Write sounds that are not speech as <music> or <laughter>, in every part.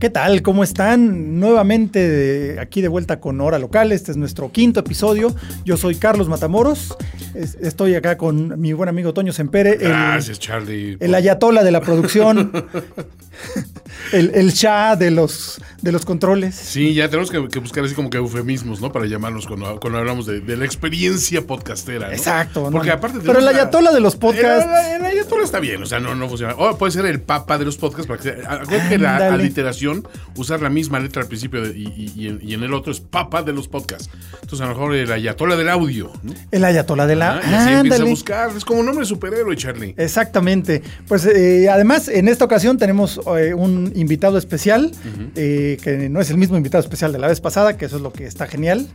¿Qué tal? ¿Cómo están? Nuevamente aquí de vuelta con Hora Local. Este es nuestro quinto episodio. Yo soy Carlos Matamoros. Estoy acá con mi buen amigo Toño Sempere. Gracias, Charlie. El ayatola de la producción. <laughs> el, el Shah de los, de los controles. Sí, ya tenemos que, buscar así como que eufemismos, ¿no? Para llamarnos cuando, hablamos de, la experiencia podcastera. ¿no? Exacto. Porque aparte. Pero el ayatola de los podcasts. El, ayatola está bien, o sea, no, no funciona. O puede ser el papa de los podcasts. Para que, que la aliteración usar la misma letra al principio y, en, el otro es papa de los podcasts. Entonces, a lo mejor el ayatola del audio. El ayatola del audio. Y así empieza a buscar. Es como un nombre superhéroe, Charlie. Exactamente. Pues eh, además, en esta ocasión tenemos eh, un invitado especial, eh, que no es el mismo invitado especial de la vez pasada, que eso es lo que está genial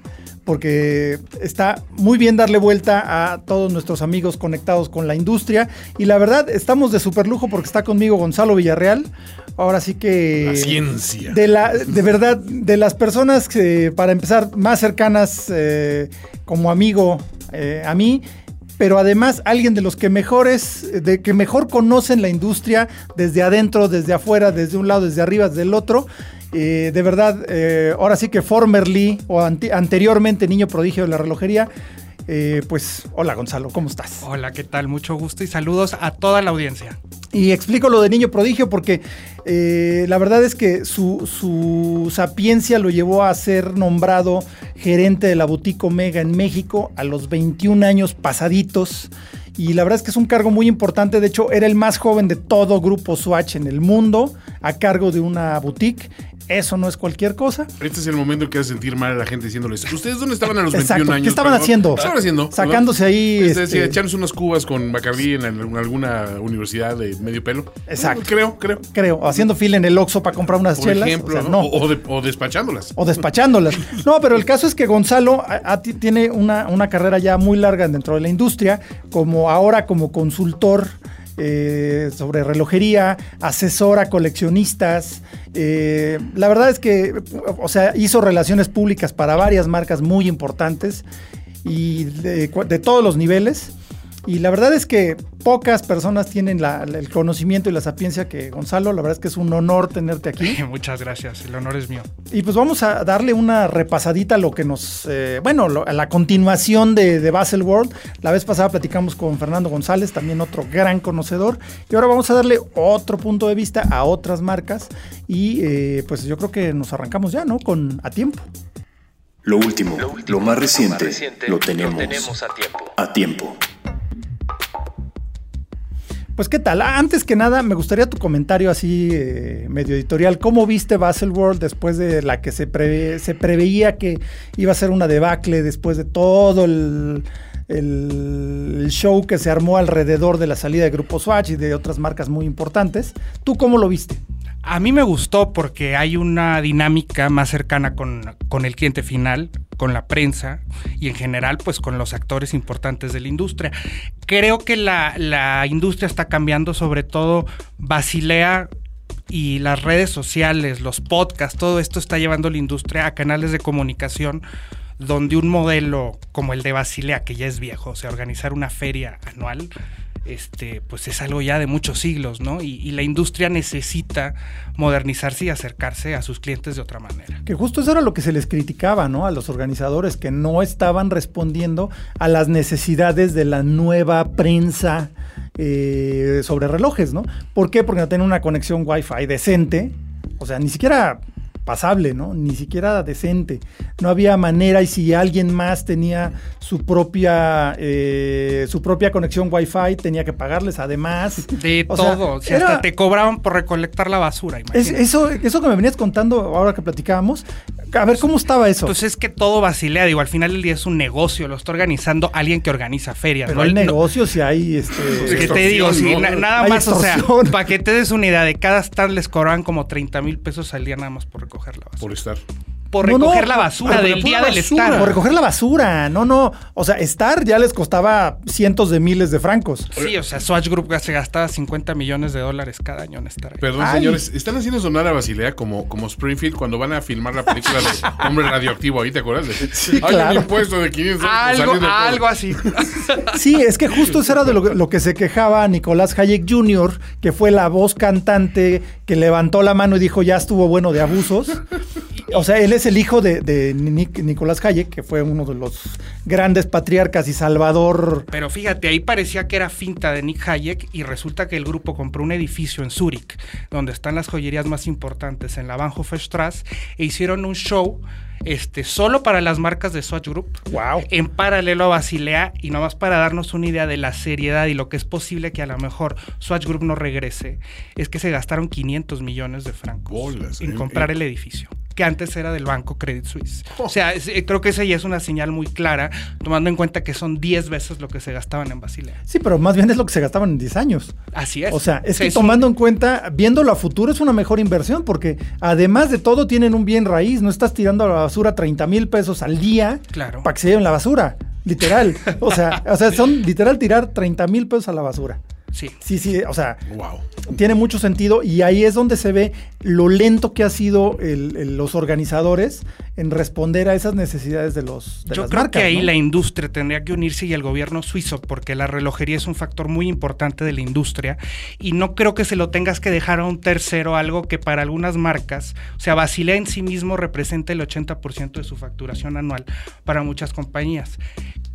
porque está muy bien darle vuelta a todos nuestros amigos conectados con la industria. Y la verdad, estamos de super lujo porque está conmigo Gonzalo Villarreal. Ahora sí que. La ciencia. De, la, de verdad, de las personas que, para empezar, más cercanas eh, como amigo eh, a mí pero además alguien de los que mejores, de que mejor conocen la industria desde adentro, desde afuera, desde un lado, desde arriba, desde el otro. Eh, de verdad, eh, ahora sí que formerly o anteriormente niño prodigio de la relojería. Eh, pues hola Gonzalo, ¿cómo estás? Hola, ¿qué tal? Mucho gusto y saludos a toda la audiencia. Y explico lo de niño prodigio porque la verdad es que su, su, sapiencia lo llevó a ser nombrado gerente de la boutique Omega en México a los 21 años pasaditos. Y la verdad es que es un cargo muy importante. De hecho, era el más joven de todo grupo Swatch en el mundo, a cargo de una boutique. Eso no es cualquier cosa. Este es el momento que hace sentir mal a la gente diciéndoles, ¿ustedes dónde estaban a los 21 años? ¿Qué estaban haciendo? ¿Qué estaban haciendo? Sacándose ahí. Este, este... echándose unas cubas con Bacardí en, alguna universidad de medio pelo. Exacto. creo, creo. Creo. Haciendo fila en el Oxxo para comprar unas Por chelas. ejemplo, no. O, despachándolas. O despachándolas. no, pero el caso es que Gonzalo tiene una, una carrera ya muy larga dentro de la industria, como ahora como consultor eh, sobre relojería, asesora coleccionistas. Eh, la verdad es que, o sea, hizo relaciones públicas para varias marcas muy importantes y de todos los niveles. Y la verdad es que pocas personas tienen el conocimiento y la sapiencia que Gonzalo. La verdad es que es un honor tenerte aquí. <laughs> Muchas gracias, el honor es mío. Y pues vamos a darle una repasadita a lo que nos, eh, bueno, a la continuación de, de Basel World. La vez pasada platicamos con Fernando González, también otro gran conocedor. Y ahora vamos a darle otro punto de vista a otras marcas. Y eh, pues yo creo que nos arrancamos ya, ¿no? Con a tiempo. Lo último, lo, más reciente, lo, tenemos a tiempo. A tiempo. Pues qué tal, antes que nada me gustaría tu comentario así eh, medio editorial. ¿Cómo viste Baselworld después de la que se, preveía que iba a ser una debacle después de todo el, show que se armó alrededor de la salida de Grupo Swatch y de otras marcas muy importantes? ¿Tú cómo lo viste? A mí me gustó porque hay una dinámica más cercana con, el cliente final, con la prensa y en general pues con los actores importantes de la industria. Creo que la, la industria está cambiando, sobre todo Basilea y las redes sociales, los podcasts, todo esto está llevando la industria a canales de comunicación donde un modelo como el de Basilea, que ya es viejo, o sea, organizar una feria anual, este, pues es algo ya de muchos siglos, ¿no? Y, la industria necesita modernizarse y acercarse a sus clientes de otra manera. Que justo eso era lo que se les criticaba, ¿no? A los organizadores, que no estaban respondiendo a las necesidades de la nueva prensa eh, sobre relojes, ¿no? ¿Por qué? Porque no tienen una conexión Wi-Fi decente. O sea, ni siquiera pasable, ¿no? Ni siquiera decente. No había manera y si alguien más tenía su propia eh, su propia conexión Wi-Fi tenía que pagarles además. De todo, sea, hasta te cobraban por recolectar la basura. eso, eso que me venías contando ahora que platicábamos, A ver, ¿cómo estaba eso? Pues es que todo Basilea, digo, al final del día es un negocio, lo está organizando alguien que organiza ferias. Pero hay negocios y hay este. Pues que te digo, sí, nada más, o sea, para que te des una idea, de cada stand les cobran como 30 mil pesos al día nada más por Por estar por recoger la basura del día del estar. Por recoger la basura, no, no. O sea, estar ya les costaba cientos de miles de francos. Sí, o sea, Swatch Group se gastaba 50 millones de dólares cada año en estar. Perdón, señores, están haciendo sonar a Basilea como, como Springfield cuando van a filmar la película de Hombre Radioactivo ahí, ¿te acuerdas? Sí, Hay un impuesto de 500 Algo, algo así. Sí, es que justo eso era de lo, lo que se quejaba Nicolás Hayek Jr., que fue la voz cantante que levantó la mano y dijo ya estuvo bueno de abusos. O sea, él es el hijo de, Nicolás Hayek, que fue uno de los grandes patriarcas y salvador. Pero fíjate, ahí parecía que era finta de Nick Hayek y resulta que el grupo compró un edificio en Zúrich, donde están las joyerías más importantes, en la Bahnhofstrasse, e hicieron un show este, solo para las marcas de Swatch Group. Wow. En paralelo a Basilea y nomás para darnos una idea de la seriedad y lo que es posible que a lo mejor Swatch Group no regrese, es que se gastaron 500 millones de francos en comprar el edificio que antes era del banco Credit Suisse. O sea, eh, creo que esa ya es una señal muy clara, tomando en cuenta que son 10 veces lo que se gastaban en Basilea. Sí, pero más bien es lo que se gastaban en 10 años. Así es. O sea, es que tomando en cuenta, viéndolo a futuro, es una mejor inversión, porque además de todo tienen un bien raíz, no estás tirando a la basura 30 mil pesos al día claro. para que se lleven la basura. Literal. O sea, <laughs> o sea, son literal tirar 30 mil pesos a la basura. Sí. Sí, sí, o sea, tiene mucho sentido y ahí es donde se ve lo lento que ha sido los organizadores en responder a esas necesidades de los de Yo creo que ahí la industria tendría que unirse y el gobierno suizo, porque la relojería es un factor muy importante de la industria y no creo que se lo tengas que dejar a un tercero, algo que para algunas marcas, o sea, Basilea en sí mismo representa el 80% de su facturación anual para muchas compañías.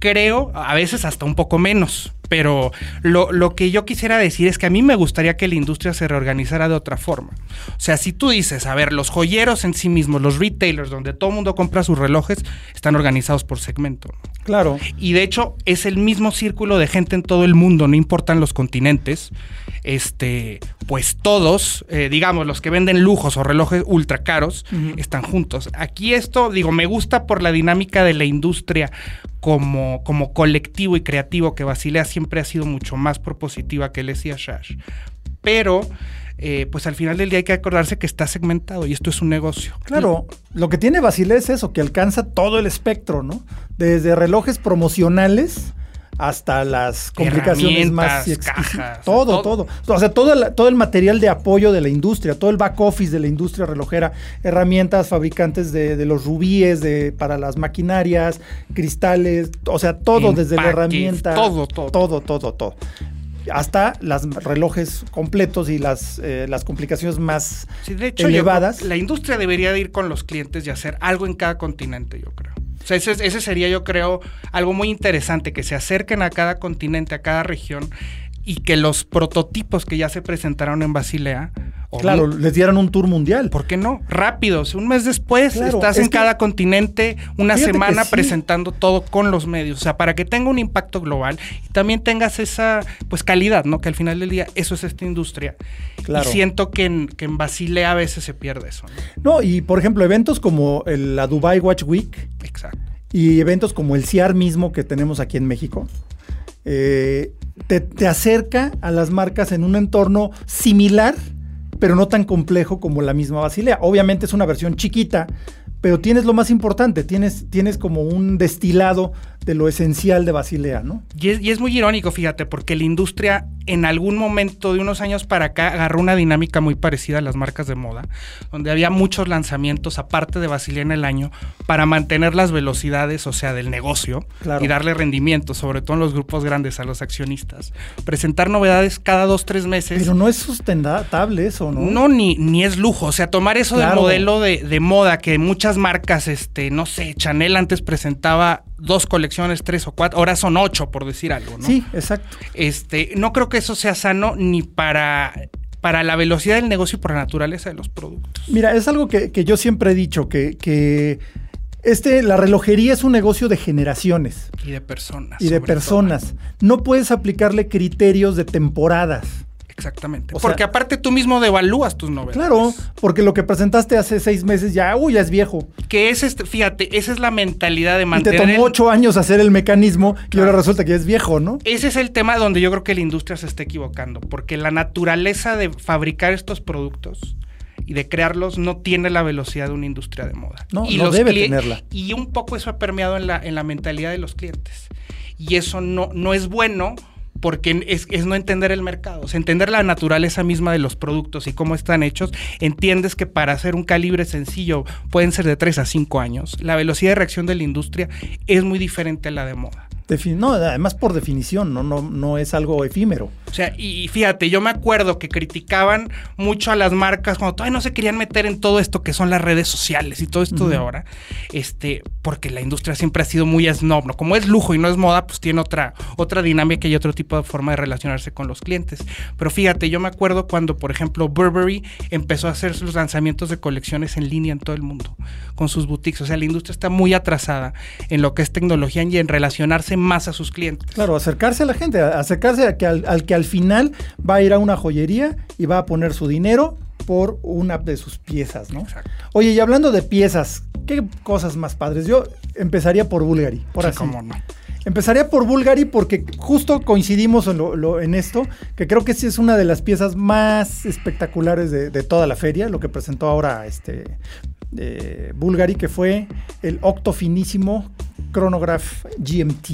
Creo, a veces hasta un poco menos, pero lo, lo, que yo quisiera decir es que a mí me gustaría que la industria se reorganizara de otra forma. O sea, si tú dices, a ver, los joyeros en sí mismos, los retailers, donde todo el mundo compra sus relojes, están organizados por segmento. Claro. Y de hecho, es el mismo círculo de gente en todo el mundo, no importan los continentes. Este, pues todos, eh, digamos, los que venden lujos o relojes ultra caros, están juntos. Aquí esto, digo, me gusta por la dinámica de la industria como, como colectivo y creativo que Basilea siempre ha sido mucho más propositiva que Lesia Shash. Pero, eh, pues al final del día hay que acordarse que está segmentado y esto es un negocio. Claro, lo que tiene Basilea es eso, que alcanza todo el espectro, ¿no? Desde relojes promocionales hasta las complicaciones más cajas, todo, todo, O sea, todo el, todo el material de apoyo de la industria, todo el back office de la industria relojera, herramientas, fabricantes de, los rubíes, de, para las maquinarias, cristales, o sea, todo desde la herramienta. Todo, todo. Todo, todo, todo. Hasta los relojes completos y las, eh, las complicaciones más de hecho, elevadas. la industria debería de ir con los clientes y hacer algo en cada continente, yo creo. O sea, ese, ese sería, yo creo, algo muy interesante, que se acerquen a cada continente, a cada región y que los prototipos que ya se presentaron en Basilea. Claro, les dieran un tour mundial. ¿Por qué no? Rápidos, un mes después estás en cada continente, una semana presentando todo con los medios. O sea, para que tenga un impacto global y también tengas esa pues calidad, ¿no? Que al final del día eso es esta industria. Claro. Y siento que en, que en Basilea a veces se pierde eso. No, y por ejemplo, eventos como la Dubai Watch Week. Exacto. Y eventos como el CIAR mismo que tenemos aquí en México eh, te, acerca a las marcas en un entorno similar, pero no tan complejo como la misma Basilea. Obviamente es una versión chiquita, pero tienes lo más importante, tienes, tienes como un destilado de lo esencial de Basilea, ¿no? Y es, y es, muy irónico, fíjate, porque la industria en algún momento de unos años para acá agarró una dinámica muy parecida a las marcas de moda, donde había muchos lanzamientos aparte de Basilea en el año para mantener las velocidades, o sea, del negocio y darle rendimiento, sobre todo en los grupos grandes a los accionistas. Presentar novedades cada dos, tres meses. Pero no es sustentable eso, ¿no? No, ni, ni es lujo. O sea, tomar eso del modelo de, de moda que muchas marcas, este, no sé, Chanel antes presentaba dos colecciones, tres o cuatro, ahora son ocho, por decir algo, ¿no? Sí, exacto. Este, no creo que eso sea sano ni para para la velocidad del negocio y por la naturaleza de los productos. Mira, es algo que, yo siempre he dicho, que, que, este, la relojería es un negocio de generaciones. Y de personas. Y de personas. No puedes aplicarle criterios de temporadas. Exactamente. porque aparte tú mismo devalúas tus novedades. Claro, porque lo que presentaste hace seis meses ya, uy, ya es viejo. Que es este, fíjate, esa es la mentalidad de mantener. Y te tomó ocho años hacer el mecanismo y ahora resulta que es viejo, ¿no? Ese es el tema donde yo creo que la industria se está equivocando, porque la naturaleza de fabricar estos productos y de crearlos no tiene la velocidad de una industria de moda. No, y no debe tenerla. Y un poco eso ha permeado en la, en la mentalidad de los clientes. Y eso no, no es bueno porque es, no entender el mercado, es entender la naturaleza misma de los productos y cómo están hechos. Entiendes que para hacer un calibre sencillo pueden ser de 3 a 5 años. La velocidad de reacción de la industria es muy diferente a la de moda no, además por definición, ¿no? No, no es algo efímero. O sea, y fíjate, yo me acuerdo que criticaban mucho a las marcas cuando todavía no se querían meter en todo esto que son las redes sociales y todo esto de ahora, este, porque la industria siempre ha sido muy snob, ¿no? Como es lujo y no es moda, pues tiene otra, otra dinámica y otro tipo de forma de relacionarse con los clientes. Pero fíjate, yo me acuerdo cuando, por ejemplo, Burberry empezó a hacer sus lanzamientos de colecciones en línea en todo el mundo, con sus boutiques. O sea, la industria está muy atrasada en lo que es tecnología y en relacionarse más a sus clientes. Claro, acercarse a la gente, acercarse a que al, que al final va a ir a una joyería y va a poner su dinero por una de sus piezas, ¿no? Exacto. Oye, y hablando de piezas, ¿qué cosas más padres? Yo empezaría por Bulgari, por así. Cómo no. Empezaría por Bulgari porque justo coincidimos en, esto, que creo que sí es una de las piezas más espectaculares de, toda la feria, lo que presentó ahora este eh, Bulgari, que fue el octofinísimo Chronograph GMT.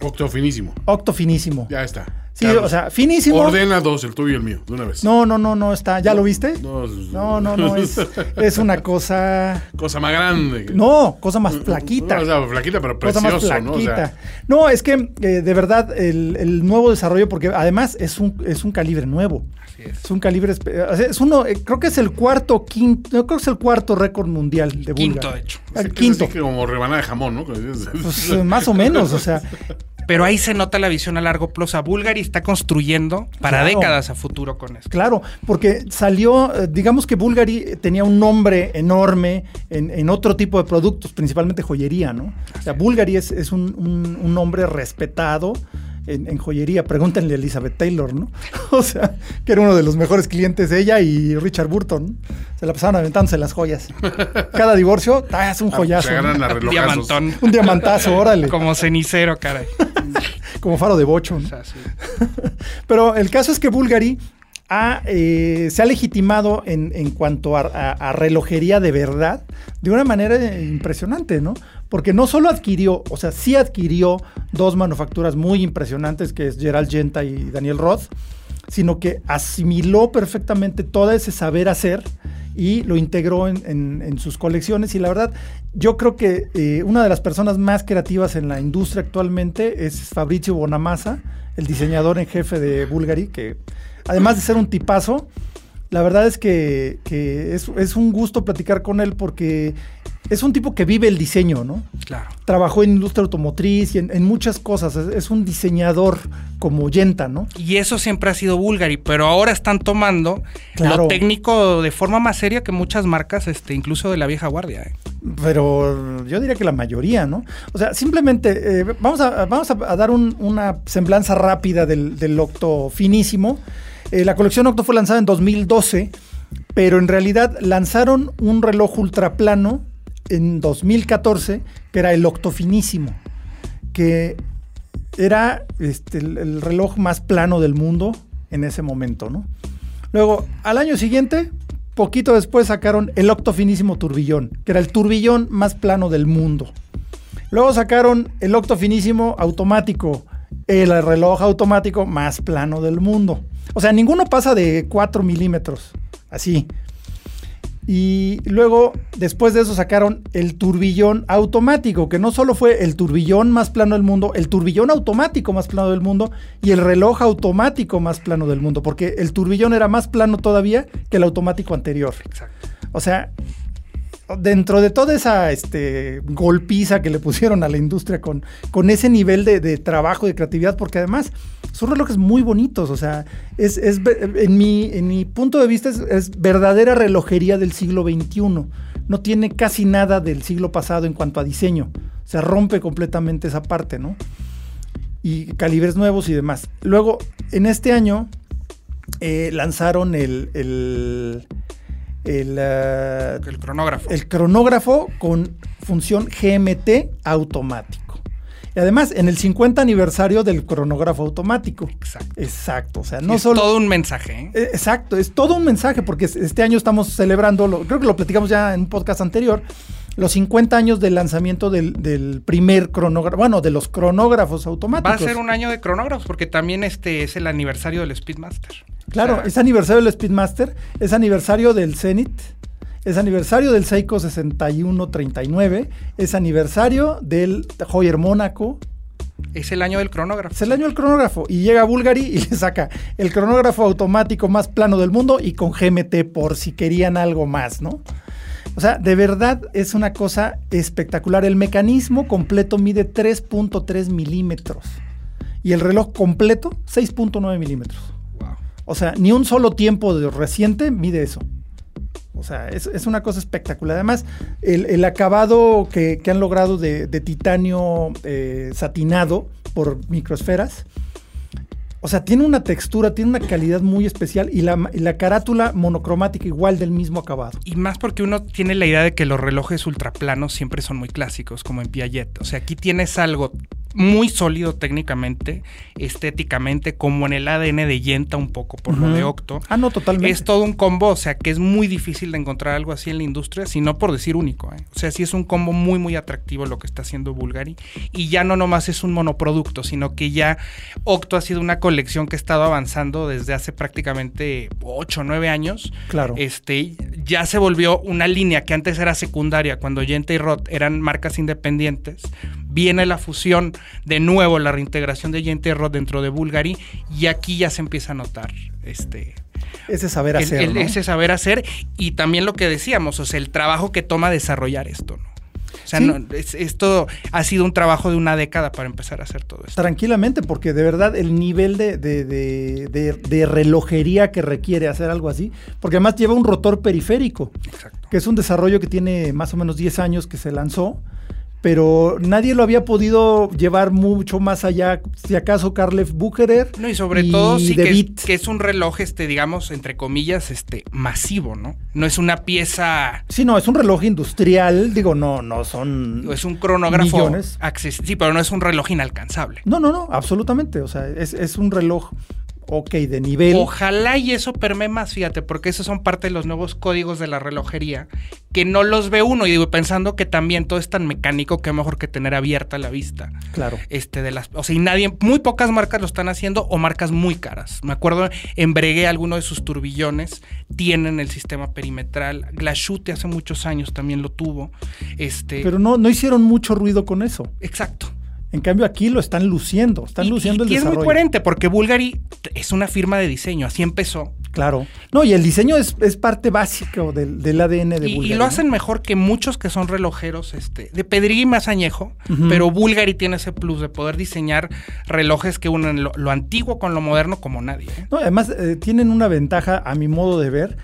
Octo finísimo. Octo finísimo. Ya está. Sí, o sea, finísimo. Ordena dos, el tuyo y el mío, de una vez. No, no, no, no está. ¿Ya lo viste? No, no, no, no es, <laughs> es, una cosa. Cosa más grande. No, cosa más flaquita. No, o sea, flaquita, pero precioso, cosa más flaquita. ¿no? es que eh, de verdad el, el, nuevo desarrollo, porque además es un, es un calibre nuevo. Así es. Es un calibre. Es uno, eh, creo que es el cuarto, quinto. Creo que es el cuarto récord mundial de Bulgar. Quinto, de hecho. El quinto. Es como rebanada de jamón, ¿no? Pues, más o menos, o sea. <laughs> Pero ahí se nota la visión a largo plazo. Bulgari está construyendo para décadas a futuro con esto. Claro, porque salió, eh, digamos que Bulgari tenía un nombre enorme en, otro tipo de productos, principalmente joyería, ¿no? O sea, Bulgari es, un, nombre respetado. En, joyería. Pregúntenle a Elizabeth Taylor, ¿no? <laughs> O sea, que era uno de los mejores clientes ella y Richard Burton. Se la pasaban aventándose las joyas. Cada divorcio, ah, es un joyazo. un diamantón. Un diamantazo, órale. Como cenicero, caray. <laughs> como faro de bocho. <laughs> Pero el caso es que Bulgari eh, se ha legitimado en, cuanto a, relojería de verdad de una manera impresionante, ¿no? Porque no solo adquirió, o sea, sí adquirió dos manufacturas muy impresionantes, que es Gerald Genta y Daniel Roth, sino que asimiló perfectamente todo ese saber hacer y lo integró en, sus colecciones. Y la verdad, yo creo que eh, una de las personas más creativas en la industria actualmente es Fabrizio Bonamassa, el diseñador en jefe de Bulgari, que además de ser un tipazo, la verdad es que, es, es, un gusto platicar con él porque es un tipo que vive el diseño, ¿no? Claro. Trabajó en industria automotriz y en, muchas cosas. Es, un diseñador como Yenta, ¿no? Y eso siempre ha sido Bulgari, pero ahora están tomando lo técnico de forma más seria que muchas marcas, este, incluso de la vieja guardia. ¿eh? Pero yo diría que la mayoría, ¿no? O sea, simplemente eh, vamos, a, vamos a, dar una semblanza rápida del, Octo finísimo. Eh, la colección Octo fue lanzada en 2012, pero en realidad lanzaron un reloj ultraplano en 2014, que era el octofinísimo, que era este, el, reloj más plano del mundo en ese momento, ¿no? Luego, al año siguiente, poquito después sacaron el octofinísimo turbillón, que era el turbillón más plano del mundo. Luego sacaron el octofinísimo automático, el reloj automático más plano del mundo. O sea, ninguno pasa de 4 milímetros, así. Y luego, después de eso, sacaron el turbillón automático, que no solo fue el turbillón más plano del mundo, el turbillón automático más plano del mundo y el reloj automático más plano del mundo, porque el turbillón era más plano todavía que el automático anterior. Exacto. O sea, dentro de toda esa este, golpiza que le pusieron a la industria con, con ese nivel de, de trabajo, de creatividad, porque además son relojes muy bonitos, o sea, es, en, mi, en mi punto de vista es, verdadera relojería del siglo XXI. No tiene casi nada del siglo pasado en cuanto a diseño. Se rompe completamente esa parte, ¿no? Y calibres nuevos y demás. Luego, en este año, eh, lanzaron el, el, el, ah, El cronógrafo. el cronógrafo con función GMT automático. Y además, en el 50 aniversario del cronógrafo automático. Exacto. Exacto. O sea, no es solo. todo un mensaje. ¿eh? Eh, Exacto, es todo un mensaje porque es- este año estamos celebrando, lo- creo que lo platicamos ya en un podcast anterior, los 50 años del lanzamiento del, del primer cronógrafo, bueno, de los cronógrafos Va a automáticos. ser un año de cronógrafos porque también este es el aniversario del Speedmaster. Claro, O sea, es aniversario del Speedmaster, es aniversario del Zenith, es aniversario del Seiko 6139, es aniversario del Hoyer Mónaco, es el año del cronógrafo. es el año del cronógrafo y llega Bulgari y <laughs> le saca el cronógrafo automático más plano del mundo y con GMT por si querían algo más, ¿no? O sea, de verdad es una cosa espectacular. El mecanismo completo mide 3.3 milímetros y el reloj completo 6.9 milímetros. Wow. O sea, ni un solo tiempo de reciente mide eso. O sea, es, es una cosa espectacular. Además, el, el acabado que, que han logrado de, de titanio eh, satinado por microesferas. O sea, tiene una textura, tiene una calidad muy especial y la, y la carátula monocromática igual del mismo acabado. Y más porque uno tiene la idea de que los relojes ultraplanos siempre son muy clásicos, como en Piaget. O sea, aquí tienes algo muy sólido técnicamente, estéticamente, como en el ADN de Yenta un poco por lo de Octo. Ah, no, totalmente. Es todo un combo, o sea, que es muy difícil de encontrar algo así en la industria, si no por decir único. ¿eh? O sea, sí es un combo muy, muy atractivo lo que está haciendo Bulgari. Y ya no nomás es un monoproducto, sino que ya Octo ha sido una colección que ha estado avanzando desde hace prácticamente 8 o 9 años. Claro. Este, ya se volvió una línea que antes era secundaria, cuando Yenta y Roth eran marcas independientes. Viene la fusión, de nuevo la reintegración de Roth dentro de Bulgari, y aquí ya se empieza a notar este, Ese saber hacer. el- ¿no? ese saber hacer y también lo que decíamos, o sea, el trabajo que toma desarrollar esto, ¿no? O sea, Sí. no, es- esto ha sido un trabajo de una década para empezar a hacer todo esto. Tranquilamente, porque de verdad el nivel de, de- de- de- de relojería que requiere hacer algo así, porque además lleva un rotor periférico, Exacto. que es un desarrollo que tiene más o menos 10 años que se lanzó, pero nadie lo había podido llevar mucho más allá, si acaso Karlev Bucherer. No, y sobre todo sí que es, que es un reloj, este, digamos, entre comillas, este, masivo, ¿no? No es una pieza, Sí, no, es un reloj industrial, digo, no, no son... es un cronógrafo Millones. sí, pero no es un reloj inalcanzable. No, no, no, absolutamente, o sea, es, es un reloj, ok, de nivel. Ojalá y eso permee más, fíjate, porque esos son parte de los nuevos códigos de la relojería, que no los ve uno, y digo, pensando que también todo es tan mecánico que mejor que tener abierta la vista. Claro. Este de las, o sea, y nadie, muy pocas marcas lo están haciendo o marcas muy caras. Me acuerdo en Breguet, alguno de sus turbillones tienen el sistema perimetral. Glashute hace muchos años también lo tuvo. Este, Pero no, no hicieron mucho ruido con eso. exacto. En cambio, aquí lo están luciendo, están Y- luciendo y, el y es desarrollo. muy coherente porque Bulgari es una firma de diseño, así empezó. Claro. No, y el diseño es, es parte básica del, del ADN de Y, y Bulgari. lo hacen mejor que muchos que son relojeros, este, de pedregui más añejo, pero Bulgari tiene ese plus de poder diseñar relojes que unen lo, lo antiguo con lo moderno como nadie. ¿eh? No, además, eh, tienen una ventaja, a mi modo de ver,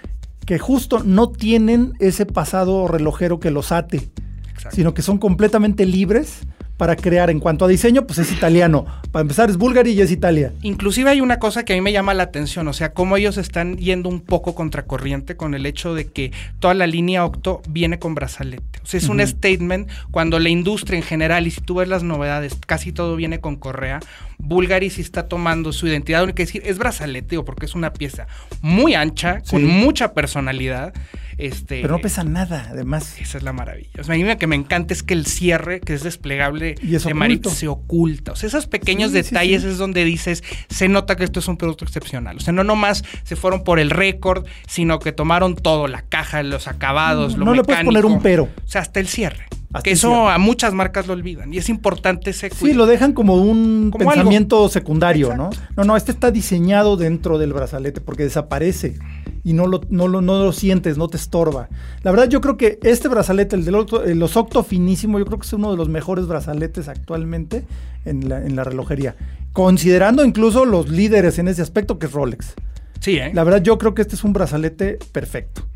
que justo no tienen ese pasado relojero que los ate, Exacto. sino que son completamente libres para crear. En cuanto a diseño, pues es italiano. Para empezar, es Bulgari y es Italia. Inclusive hay una cosa que a mí me llama la atención, o sea, cómo ellos están yendo un poco contracorriente con el hecho de que toda la línea Octo viene con brazalete. O sea, es un statement cuando la industria en general, y si tú ves las novedades, casi todo viene con correa. Bulgari sí está tomando su identidad única, es decir, es brazalete, o porque es una pieza muy ancha, con mucha personalidad. Este, Pero no pesa nada, además. Esa es la maravilla. O sea, a mí lo que me encanta es que el cierre, que es desplegable Y es de se oculta. O sea, esos pequeños Sí, detalles sí. es donde dices, se nota que esto es un producto excepcional. O sea, no nomás se fueron por el récord, sino que tomaron todo, la caja, los acabados, lo no le puedes mecánico. poner un pero. O sea, hasta el cierre. Hasta que eso a muchas marcas lo olvidan. Y es importante ese Sí, lo dejan como un Como pensamiento secundario, ¿no? Exacto. No, no, este está diseñado dentro del brazalete porque desaparece y no lo, no lo, no lo sientes, no te estorba. La verdad, yo creo que este brazalete, el de los, los Octo finísimo, yo creo que es uno de los mejores brazaletes actualmente en la, en la relojería. Considerando incluso los líderes en ese aspecto, que es Rolex. Sí, ¿eh? La verdad, yo creo que este es un brazalete perfecto.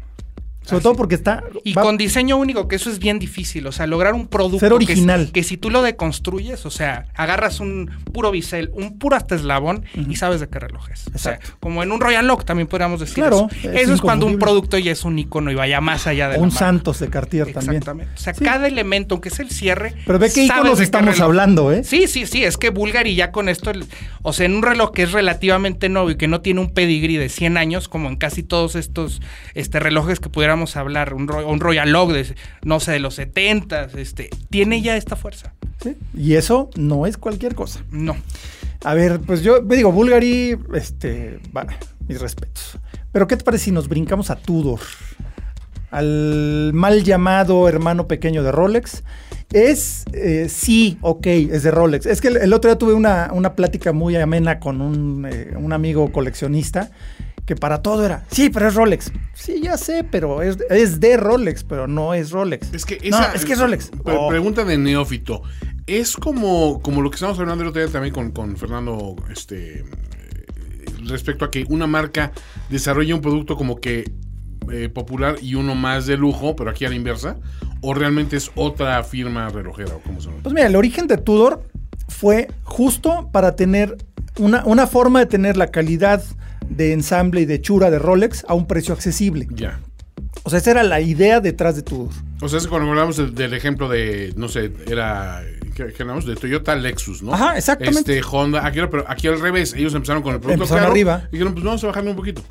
Sobre todo porque está. Y con diseño único, que eso es bien difícil. O sea, lograr un producto. Ser original. Que, si tú lo deconstruyes, o sea, agarras un puro bisel, un puro hasta eslabón y sabes de qué reloj es. O sea, como en un Royal Lock también podríamos decir. Claro. Eso es, eso es cuando un producto ya es un icono y vaya más allá de. un Santos de Cartier también. Exactamente. O sea, cada elemento, aunque es el cierre. Pero ve qué iconos estamos hablando, ¿eh? Sí, sí, sí. Es que Bulgari ya con esto. O sea, en un reloj que es relativamente nuevo y que no tiene un pedigrí de 100 años, como en casi todos estos este, relojes que pudiéramos hablar, un un Royal Log de, no sé, de los 70, este, tiene ya esta fuerza. Sí, y eso no es cualquier cosa. No. A ver, pues yo digo, Bulgari, este, mis respetos. Pero ¿qué te parece si nos brincamos a Tudor? Al mal llamado hermano pequeño de Rolex. Es, eh, sí, ok, es de Rolex. Es que el, otro día tuve una, plática muy amena con un, eh, un amigo coleccionista que para todo era, sí, pero es Rolex. Sí, ya sé, pero es, de Rolex, pero no es Rolex. Es que, esa, es que es Rolex. Oh. Pregunta de neófito. Es como, como lo que estamos hablando el otro día también con, con Fernando, este, respecto a que una marca desarrolla un producto como que eh, popular y uno más de lujo, pero aquí a la inversa, o realmente es otra firma relojera, o cómo se llama. Pues mira, el origen de Tudor fue justo para tener una, una forma de tener la calidad de ensamble y de chura de Rolex a un precio accesible. Ya. O sea, esa era la idea detrás de Tudor. O sea, es cuando hablamos del, ejemplo de, no sé, era, ¿qué, hablamos? De Toyota Lexus, ¿no? Ajá, exactamente. Este, Honda, aquí, pero aquí al revés, ellos empezaron con el producto empezaron arriba. Y dijeron, pues vamos a bajarle un poquito.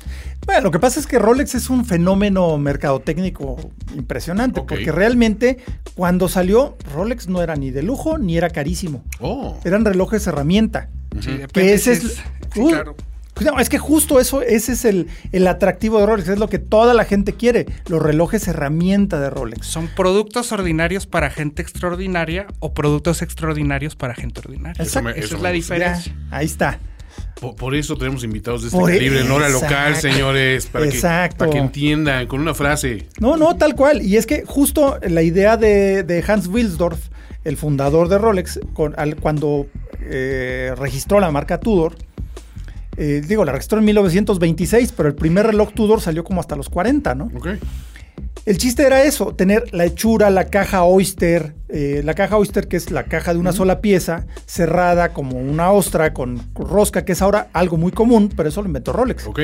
Bueno, lo que pasa es que Rolex es un fenómeno mercadotécnico impresionante, porque realmente cuando salió, Rolex no era ni de lujo ni era carísimo. Oh. Eran relojes herramienta. Sí, que ese es... claro es que justo eso, ese es el, el, atractivo de Rolex, es lo que toda la gente quiere, los relojes herramienta de Rolex. Son productos ordinarios para gente extraordinaria o productos extraordinarios para gente ordinaria. Esa es la diferencia. ahí está. Por, eso tenemos invitados de este calibre en hora local, señores, para que, para que entiendan con una frase. No, no, tal cual. Y es que justo la idea de, Hans Wilsdorf, el fundador de Rolex, cuando eh, registró la marca Tudor, eh, digo, la registró en 1926, pero el primer reloj Tudor salió como hasta los 40, ¿no? Ok. El chiste era eso, tener la hechura, la caja Oyster, eh, la caja Oyster que es la caja de una sola pieza, cerrada como una ostra con rosca, que es ahora algo muy común, pero eso lo inventó Rolex. Ok.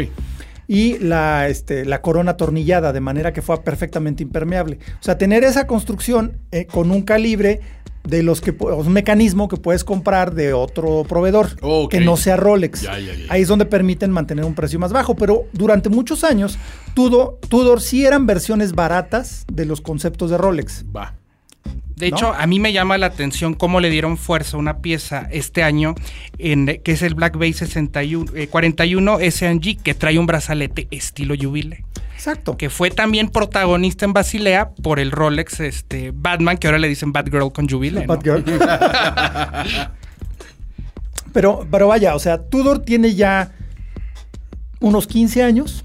Y la, este, la corona atornillada, de manera que fue perfectamente impermeable. O sea, tener esa construcción eh, con un calibre de los que un mecanismo que puedes comprar de otro proveedor que no sea Rolex. Ahí es donde permiten mantener un precio más bajo, pero durante muchos años Tudor, Tudor sí eran versiones baratas de los conceptos de Rolex. Va. De hecho, a mí me llama la atención cómo le dieron fuerza a una pieza este año, en, que es el Black Bay 61, 41 SNG, que trae un brazalete estilo Jubile. Exacto. Que fue también protagonista en Basilea por el Rolex este, Batman, que ahora le dicen Batgirl con Jubile. Batgirl. <laughs> pero, pero vaya, o sea, Tudor tiene ya unos 15 años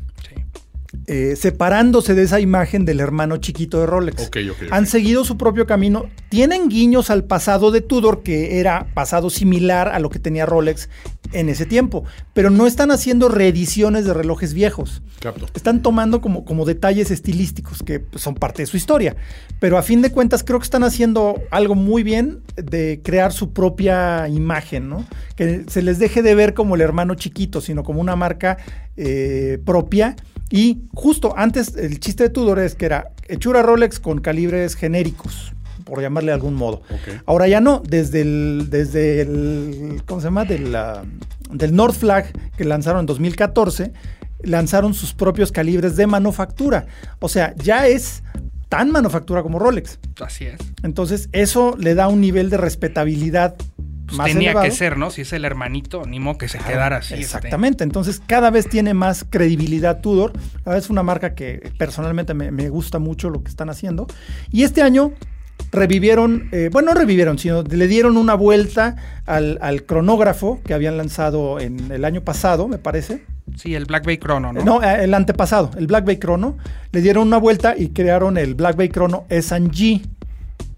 eh, separándose de esa imagen del hermano chiquito de Rolex. Han seguido su propio camino. Tienen guiños al pasado de Tudor, que era pasado similar a lo que tenía Rolex en ese tiempo. Pero no están haciendo reediciones de relojes viejos. Están tomando como, como detalles estilísticos que pues, son parte de su historia. Pero a fin de cuentas creo que están haciendo algo muy bien de crear su propia imagen, ¿no? Que se les deje de ver como el hermano chiquito, sino como una marca eh, propia y justo antes, el chiste de Tudor es que era hechura Rolex con calibres genéricos, por llamarle de algún modo. Ahora ya no, desde el, desde el, ¿cómo se llama? Del, del North Flag que lanzaron en 2014, lanzaron sus propios calibres de manufactura. O sea, ya es tan manufactura como Rolex. Así es. Entonces, eso le da un nivel de respetabilidad pues tenía que ser, ¿no? Si es el hermanito, ni modo que se quedara así. Este. Exactamente. Entonces, cada vez tiene más credibilidad Tudor. Es una marca que personalmente me, gusta mucho lo que están haciendo. Y este año revivieron, eh, bueno, no revivieron, sino le dieron una vuelta al, cronógrafo que habían lanzado en el año pasado, me parece. Sí, el Black Bay Chrono, ¿no? No, eh, el antepasado, el Black Bay Chrono. Le dieron una vuelta y crearon el Black Bay Chrono S&G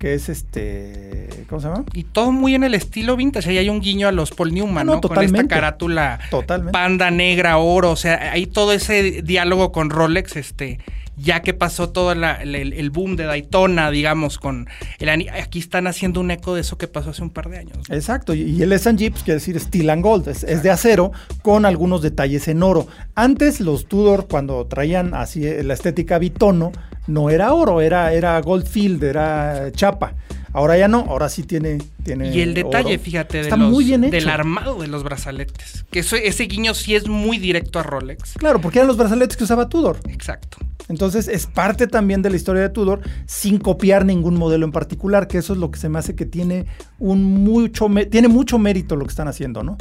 que es este, ¿cómo se llama? Y todo muy en el estilo vintage, ahí hay un guiño a los Paul Newman, ¿no? Con esta carátula totalmente. panda negra, oro, o sea, hay todo ese diálogo con Rolex, este, ya que pasó todo el, boom de Daytona, digamos, con el aquí están haciendo un eco de eso que pasó hace un par de años. Exacto, y el S&G, pues quiere decir steel and gold, es, es, de acero con algunos detalles en oro. Antes los Tudor, cuando traían así la estética bitono, no era oro, era, era gold field, era chapa. Ahora ya no, ahora sí tiene. tiene y el detalle, fíjate, de muy bien del armado de los brazaletes. Que ese guiño sí es muy directo a Rolex. Claro, porque eran los brazaletes que usaba Tudor. Exacto. Entonces es parte también de la historia de Tudor sin copiar ningún modelo en particular, que eso es lo que se me hace que tiene un mucho tiene mucho mérito lo que están haciendo, ¿no?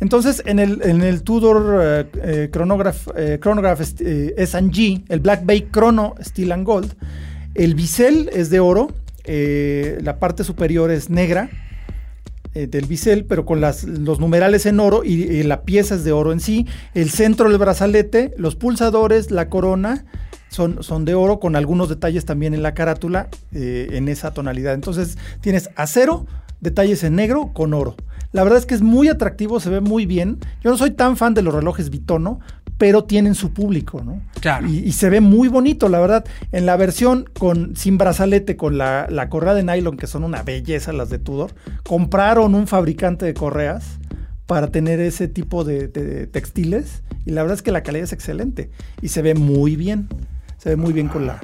Entonces, en el, en el Tudor eh, eh, Chronograph, eh, Chronograph S&G, el Black Bay Chrono Steel and Gold, el bisel es de oro la parte superior es negra eh, del bisel, pero con las, los numerales en oro y, la pieza es de oro en sí. El centro del brazalete, los pulsadores, la corona son, son de oro con algunos detalles también en la carátula eh, en esa tonalidad. Entonces tienes acero, detalles en negro con oro. La verdad es que es muy atractivo, se ve muy bien. Yo no soy tan fan de los relojes Bitono, pero tienen su público, ¿no? Claro. Y, se ve muy bonito, la verdad. En la versión con sin brazalete, con la, correa de nylon, que son una belleza las de Tudor, compraron un fabricante de correas para tener ese tipo de, textiles y la verdad es que la calidad es excelente y se ve muy bien. Se ve muy bien con la...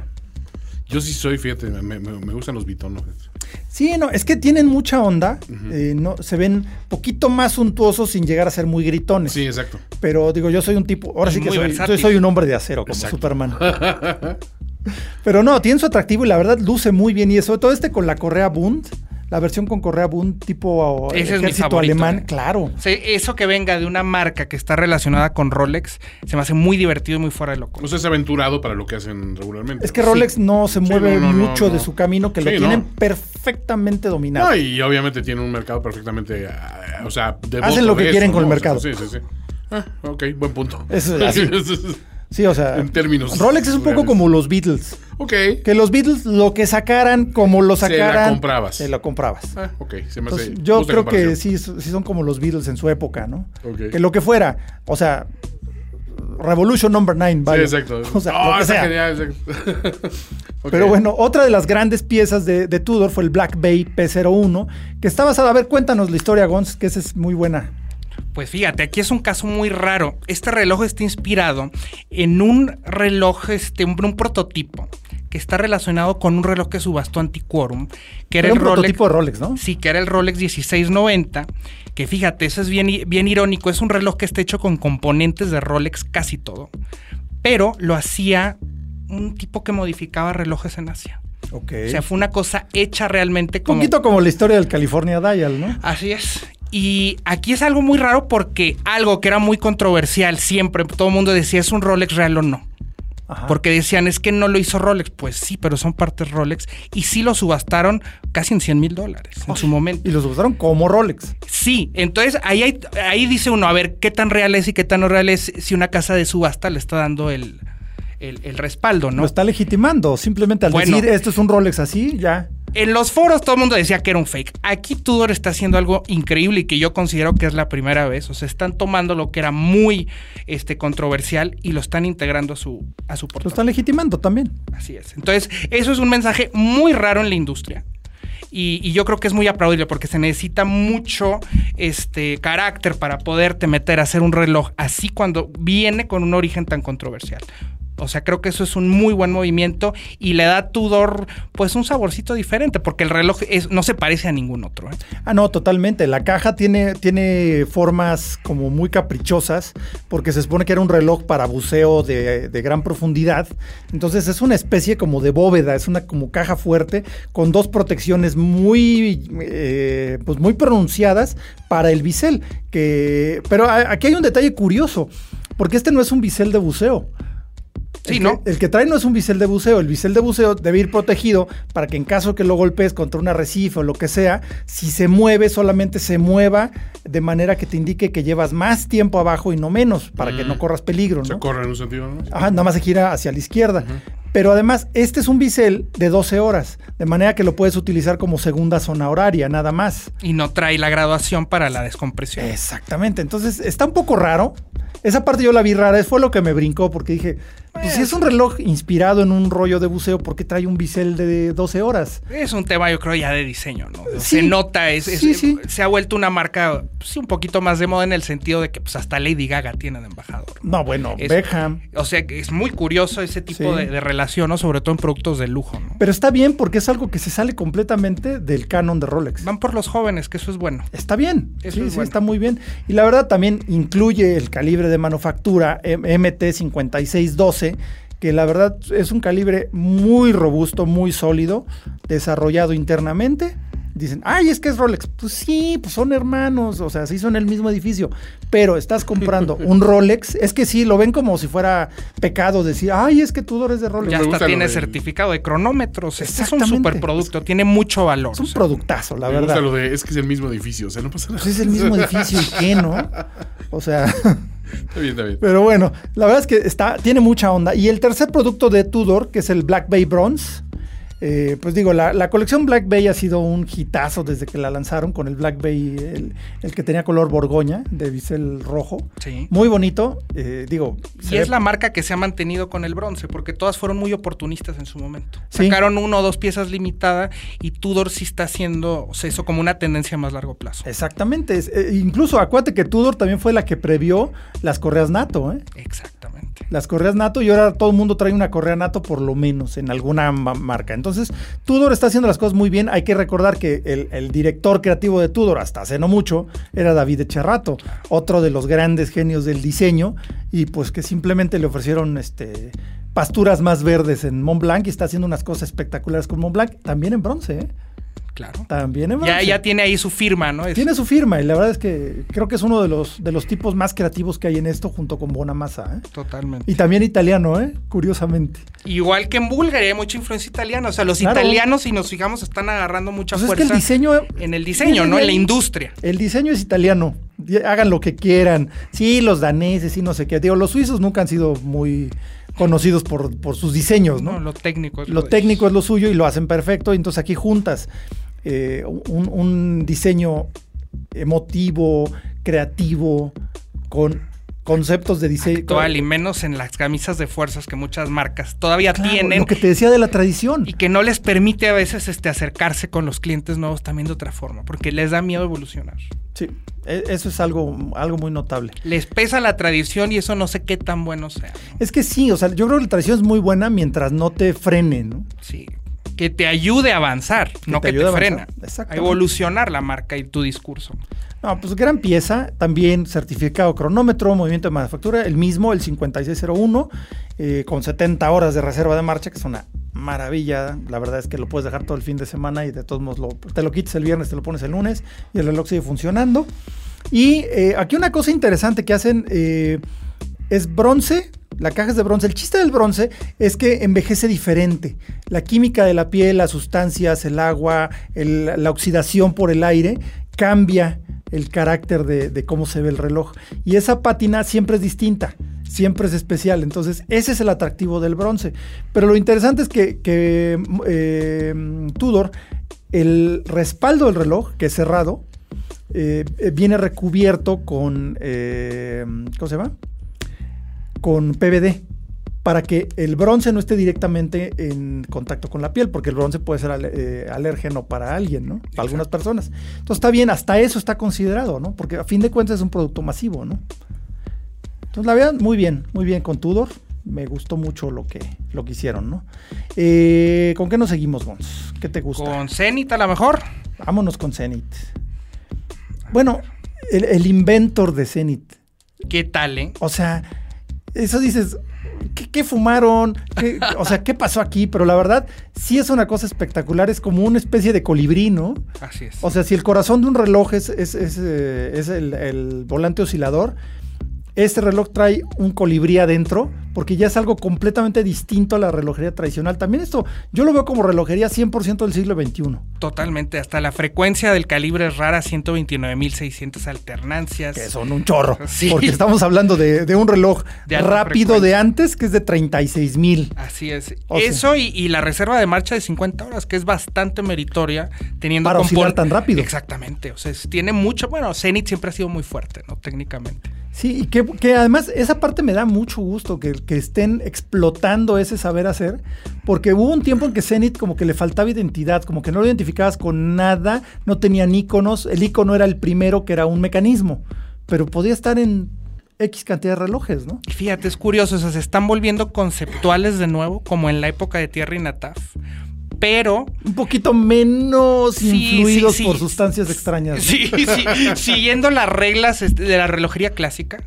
Yo sí soy, fíjate, me, me gustan los bitonos. Sí, no, es que tienen mucha onda, eh, no, se ven poquito más suntuosos sin llegar a ser muy gritones. Sí, exacto. Pero digo, yo soy un tipo, ahora sí que soy, soy, un hombre de acero, como Superman. <laughs> Pero no, tiene su atractivo y la verdad luce muy bien. Y sobre todo este con la correa Bund, la versión con correa Bund tipo Ese ejército alemán, ¿eh? claro. eso que venga de una marca que está relacionada con Rolex se me hace muy divertido y muy fuera de loco. O sea, es aventurado para lo que hacen regularmente. Es que Rolex no se mueve mucho de su camino, que lo tienen perfectamente dominado. y obviamente tienen un mercado perfectamente, o sea, hacen lo que quieren con el mercado. Sí, sí, sí. Ah, ok, buen punto. <laughs> Sí, o sea. En términos. Rolex es un poco como los Beatles. Ok. Que los Beatles lo que sacaran, como lo sacaran. Se lo comprabas. Se lo comprabas. Ah, ok. Se me hace yo creo que sí, sí son como los Beatles en su época, ¿no? Ok. Que lo que fuera. O sea, Revolution Number 9, ¿vale? Sí, exacto. <laughs> O sea, que sea. Genial, <laughs> Pero bueno, otra de las grandes piezas de, de, Tudor fue el Black Bay P01, que está basada. A ver, cuéntanos la historia, Gons, que esa es muy buena. Pues fíjate, aquí es un caso muy raro. Este reloj está inspirado en un reloj, este, un, prototipo que está relacionado con un reloj que subastó Antiquorum, que era, el prototipo de Rolex, ¿no? Sí, que era el Rolex 1690, que fíjate, eso es bien, bien irónico, es un reloj que está hecho con componentes de Rolex casi todo, pero lo hacía un tipo que modificaba relojes en Asia. Ok. O sea, fue una cosa hecha realmente como... Un poquito como la historia del California Dial, ¿no? Así es. Y aquí es algo muy raro porque algo que era muy controversial siempre, todo el mundo decía es un Rolex real o no. Porque decían, es que no lo hizo Rolex. Pues sí, pero son partes Rolex. Y sí lo subastaron casi en 100 mil dólares en su momento. Y lo subastaron como Rolex. Sí, entonces ahí, ahí dice uno, a ver, ¿qué tan real es y qué tan no real es si una casa de subasta le está dando el, el, respaldo, ¿no? Lo está legitimando. Simplemente al decir, esto es un Rolex así, ya. En los foros todo el mundo decía que era un fake. Aquí Tudor está haciendo algo increíble y que yo considero que es la primera vez. O sea, están tomando lo que era muy este, controversial y lo están integrando a su, a su Lo están legitimando también. Así es. Entonces, eso es un mensaje muy raro en la industria. Y, yo creo que es muy aplaudible porque se necesita mucho este carácter para poderte meter a hacer un reloj así cuando viene con un origen tan controversial. O sea, creo que eso es un muy buen movimiento y le da a Tudor pues un saborcito diferente porque el reloj es, no se parece a ningún otro. ¿eh? Ah, no, totalmente. La caja tiene, tiene formas como muy caprichosas porque se supone que era un reloj para buceo de, gran profundidad. Entonces es una especie como de bóveda, es una como caja fuerte con dos protecciones muy, eh, pues muy pronunciadas para el bisel. Que, pero aquí hay un detalle curioso porque este no es un bisel de buceo. Sí, el, ¿no? que, el que trae no es un bisel de buceo. El bisel de buceo debe ir protegido para que en caso que lo golpees contra un arrecife o lo que sea, si se mueve, solamente se mueva de manera que te indique que llevas más tiempo abajo y no menos, para que no mm. corras peligro. ¿no? Se corre en un sentido, ¿no? Ajá, nada más se gira hacia la izquierda. Pero además, este es un bisel de 12 horas, de manera que lo puedes utilizar como segunda zona horaria, nada más. Y no trae la graduación para la descompresión. Exactamente. Entonces, está un poco raro. Esa parte yo la vi rara, fue lo que me brincó, porque dije, Pues si es un reloj inspirado en un rollo de buceo, ¿por qué trae un bisel de 12 horas? Es un tema, yo creo, ya de diseño, ¿no? se nota, es, se ha vuelto una marca, sí, un poquito más de moda en el sentido de que pues hasta Lady Gaga tiene de embajador. No, bueno, Beckham. O sea, es muy curioso ese tipo de, relación, ¿no? Sobre todo en productos de lujo, ¿no? Pero está bien porque es algo que se sale completamente del canon de Rolex. Van por los jóvenes, que eso es bueno. Está bien, sí, sí, está muy bien. Y la verdad también incluye el calibre de manufactura MT5612 que la verdad es un calibre muy robusto, muy sólido, desarrollado internamente. Dicen, ay, es que es Rolex. Pues sí, pues son hermanos, o sea, sí son el mismo edificio, pero estás comprando <laughs> un Rolex, es que sí, lo ven como si fuera pecado decir, ay, es que Tudor es de Rolex. Ya hasta tiene certificado de cronómetros, este es un superproducto, tiene mucho valor. Es un productazo, la verdad. es que es el mismo edificio, o sea, no pasa nada. Pues es el mismo edificio, <laughs> ¿y qué, no? O sea... <laughs> Está bien, está bien. Pero bueno, la verdad es que está, tiene mucha onda. Y el tercer producto de Tudor, que es el Black Bay Bronze, eh, pues digo, la, colección Black Bay ha sido un hitazo desde que la lanzaron con el Black Bay, el, que tenía color borgoña, de bisel rojo. Sí. Muy bonito, eh, digo. Y es la marca que se ha mantenido con el bronce, porque todas fueron muy oportunistas en su momento. Sacaron uno o dos piezas limitadas y Tudor sí está haciendo eso como una tendencia a más largo plazo. Exactamente. Eh, incluso acuérdate que Tudor también fue la que previó las correas NATO. ¿eh? Exactamente las correas NATO y ahora todo el mundo trae una correa NATO por lo menos en alguna marca. Entonces, Tudor está haciendo las cosas muy bien. Hay que recordar que el, director creativo de Tudor hasta hace no mucho era David Echerrato, otro de los grandes genios del diseño y pues que simplemente le ofrecieron este pasturas más verdes en Mont Blanc y está haciendo unas cosas espectaculares con Mont Blanc, también en bronce. ¿eh? Claro. También ya, ya tiene ahí su firma, ¿no? Tiene su firma y la verdad es que creo que es uno de los, de los tipos más creativos que hay en esto junto con Bonamassa. ¿eh? Totalmente. Y también italiano, ¿eh? Curiosamente. Igual que en Bulgaria hay mucha influencia italiana. O sea, los italianos, si nos fijamos, están agarrando mucha fuerza. Pues es que el diseño... En el diseño, ¿no? En la industria. El diseño es italiano. Hagan lo que quieran. Sí, los daneses, sí, no sé qué. Digo, los suizos nunca han sido muy conocidos por, sus diseños, ¿no? lo técnico es lo, lo técnico es lo suyo y lo hacen perfecto. Entonces aquí juntas eh, un, diseño emotivo, creativo, con conceptos de diseño. Actual y menos en las camisas de fuerzas que muchas marcas todavía tienen. Lo que te decía de la tradición. Y que no les permite a veces este, acercarse con los clientes nuevos también de otra forma, porque les da miedo evolucionar. Sí, e, eso es algo, algo muy notable. Les pesa la tradición y eso no sé qué tan bueno sea. Es que sí, o sea, yo creo que la tradición es muy buena mientras no te frene, ¿no? Sí que te ayude a avanzar, no que te, frena. A evolucionar la marca y tu discurso. No, pues gran pieza, también certificado cronómetro, movimiento de manufactura, el mismo, el 5601, eh, con 70 horas de reserva de marcha, que es una maravilla. La verdad es que lo puedes dejar todo el fin de semana y de todos modos lo, te lo quites el viernes, te lo pones el lunes y el reloj sigue funcionando. Y eh, aquí una cosa interesante que hacen eh, es bronce la caja es de bronce. El chiste del bronce es que envejece diferente. La química de la piel, las sustancias, el agua, la oxidación por el aire cambia el carácter de, cómo se ve el reloj. Y esa pátina siempre es distinta, siempre es especial. Entonces, ese es el atractivo del bronce. Pero lo interesante es que, eh, Tudor, el respaldo del reloj, que es cerrado, eh, viene recubierto con, eh, ¿cómo se llama? Con PVD para que el bronce no esté directamente en contacto con la piel, porque el bronce puede ser eh, alérgeno para alguien, ¿no? Para algunas personas. Entonces está bien, hasta eso está considerado, ¿no? Porque a fin de cuentas es un producto masivo, ¿no? Entonces la verdad, muy bien, muy bien con Tudor. Me gustó mucho lo que, lo que hicieron, ¿no? Eh, ¿Con qué nos seguimos, Gons? ¿Qué te gusta? Con Zenit a lo mejor. Vámonos con Zenit. Bueno, el, el inventor de Zenit. ¿Qué tal, eh? O sea, eso dices, ¿qué, fumaron? <laughs> o sea, ¿qué pasó aquí? Pero la verdad, sí es una cosa espectacular, es como una especie de colibrí, ¿no? Así es. O sea, si el corazón de un reloj es, es, eh, el, volante oscilador, este reloj trae un colibrí adentro, porque ya es algo completamente distinto a la relojería tradicional. También esto, yo lo veo como relojería 100% del siglo XXI. Totalmente, hasta la frecuencia del calibre es rara, 129.600 alternancias. Que son un chorro. <laughs> Porque estamos hablando de, un reloj rápido de antes que es de 36.000. Así es. Eso y, la reserva de marcha de 50 horas, que es bastante meritoria, teniendo Para oscilar tan rápido. Exactamente. O sea, tiene mucho. Bueno, Zenith siempre ha sido muy fuerte, ¿no? Técnicamente. Sí, y que, además esa parte me da mucho gusto que, que, estén explotando ese saber hacer, porque hubo un tiempo en que Zenith como que le faltaba identidad, como que no lo identificabas con nada, no tenían iconos, el icono era el primero que era un mecanismo, pero podía estar en X cantidad de relojes, ¿no? Fíjate, es curioso, o sea, se están volviendo conceptuales de nuevo, como en la época de Tierra y Nataf pero... Un poquito menos influidos por sustancias extrañas. Sí, sí, <laughs> siguiendo las reglas este, de la relojería clásica,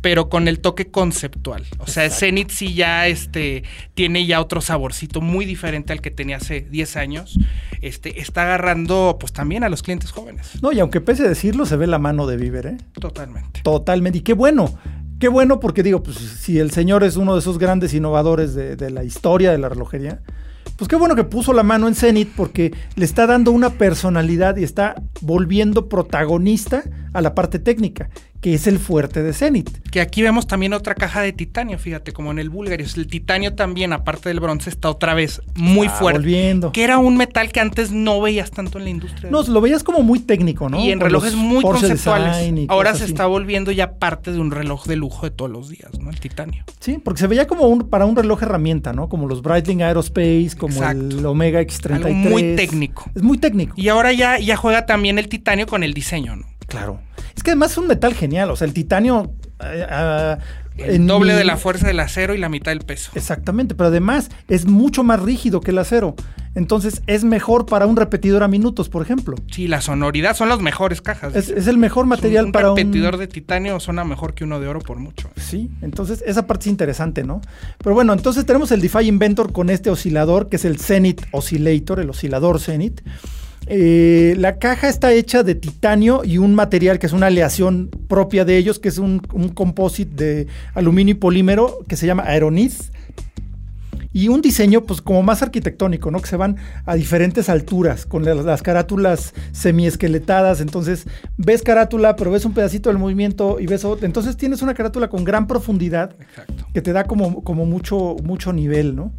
pero con el toque conceptual. O sea, Zenith sí ya este, tiene ya otro saborcito muy diferente al que tenía hace 10 años. Este, está agarrando pues también a los clientes jóvenes. No, y aunque pese a decirlo, se ve la mano de Viver, ¿eh? Totalmente. Totalmente. Y qué bueno. Qué bueno porque digo, pues si el señor es uno de esos grandes innovadores de la historia de la relojería, pues qué bueno que puso la mano en Zenith porque le está dando una personalidad y está volviendo protagonista a la parte técnica, que es el fuerte de Zenith. Que aquí vemos también otra caja de titanio, fíjate, como en el Bulgarius. El titanio también, aparte del bronce, está otra vez muy fuerte. Volviendo. Que era un metal que antes no veías tanto en la industria. No, lo veías como muy técnico, ¿no? Y en relojes muy conceptuales. Ahora se está volviendo ya parte de un reloj de lujo de todos los días, ¿no? El titanio. Sí, porque se veía como un, para un reloj herramienta, ¿no? Como los Breitling Aerospace, como el Omega X33. muy técnico. Es muy técnico. Y ahora ya, ya juega también el titanio con el diseño, ¿no? Claro. Es que además es un metal genial. O sea, el titanio. Eh, ah, el doble de la fuerza del acero y la mitad del peso. Exactamente, pero además es mucho más rígido que el acero. Entonces es mejor para un repetidor a minutos, por ejemplo. Sí, la sonoridad son las mejores cajas. Es, el mejor material para un repetidor de titanio suena mejor que uno de oro por mucho. Sí, entonces esa parte es interesante, ¿no? Pero bueno, entonces tenemos el DeFi Inventor con este oscilador que es el Zenith Oscillator, el oscilador Zenith. Eh, la caja está hecha de titanio y un material que es una aleación propia de ellos, que es un, composite de aluminio y polímero que se llama Aeroniz. Y un diseño, pues, como más arquitectónico, ¿no? Que se van a diferentes alturas, con las, carátulas semiesqueletadas. Entonces, ves carátula, pero ves un pedacito del movimiento y ves otro. Entonces, tienes una carátula con gran profundidad que te da como, como mucho, mucho nivel, ¿no?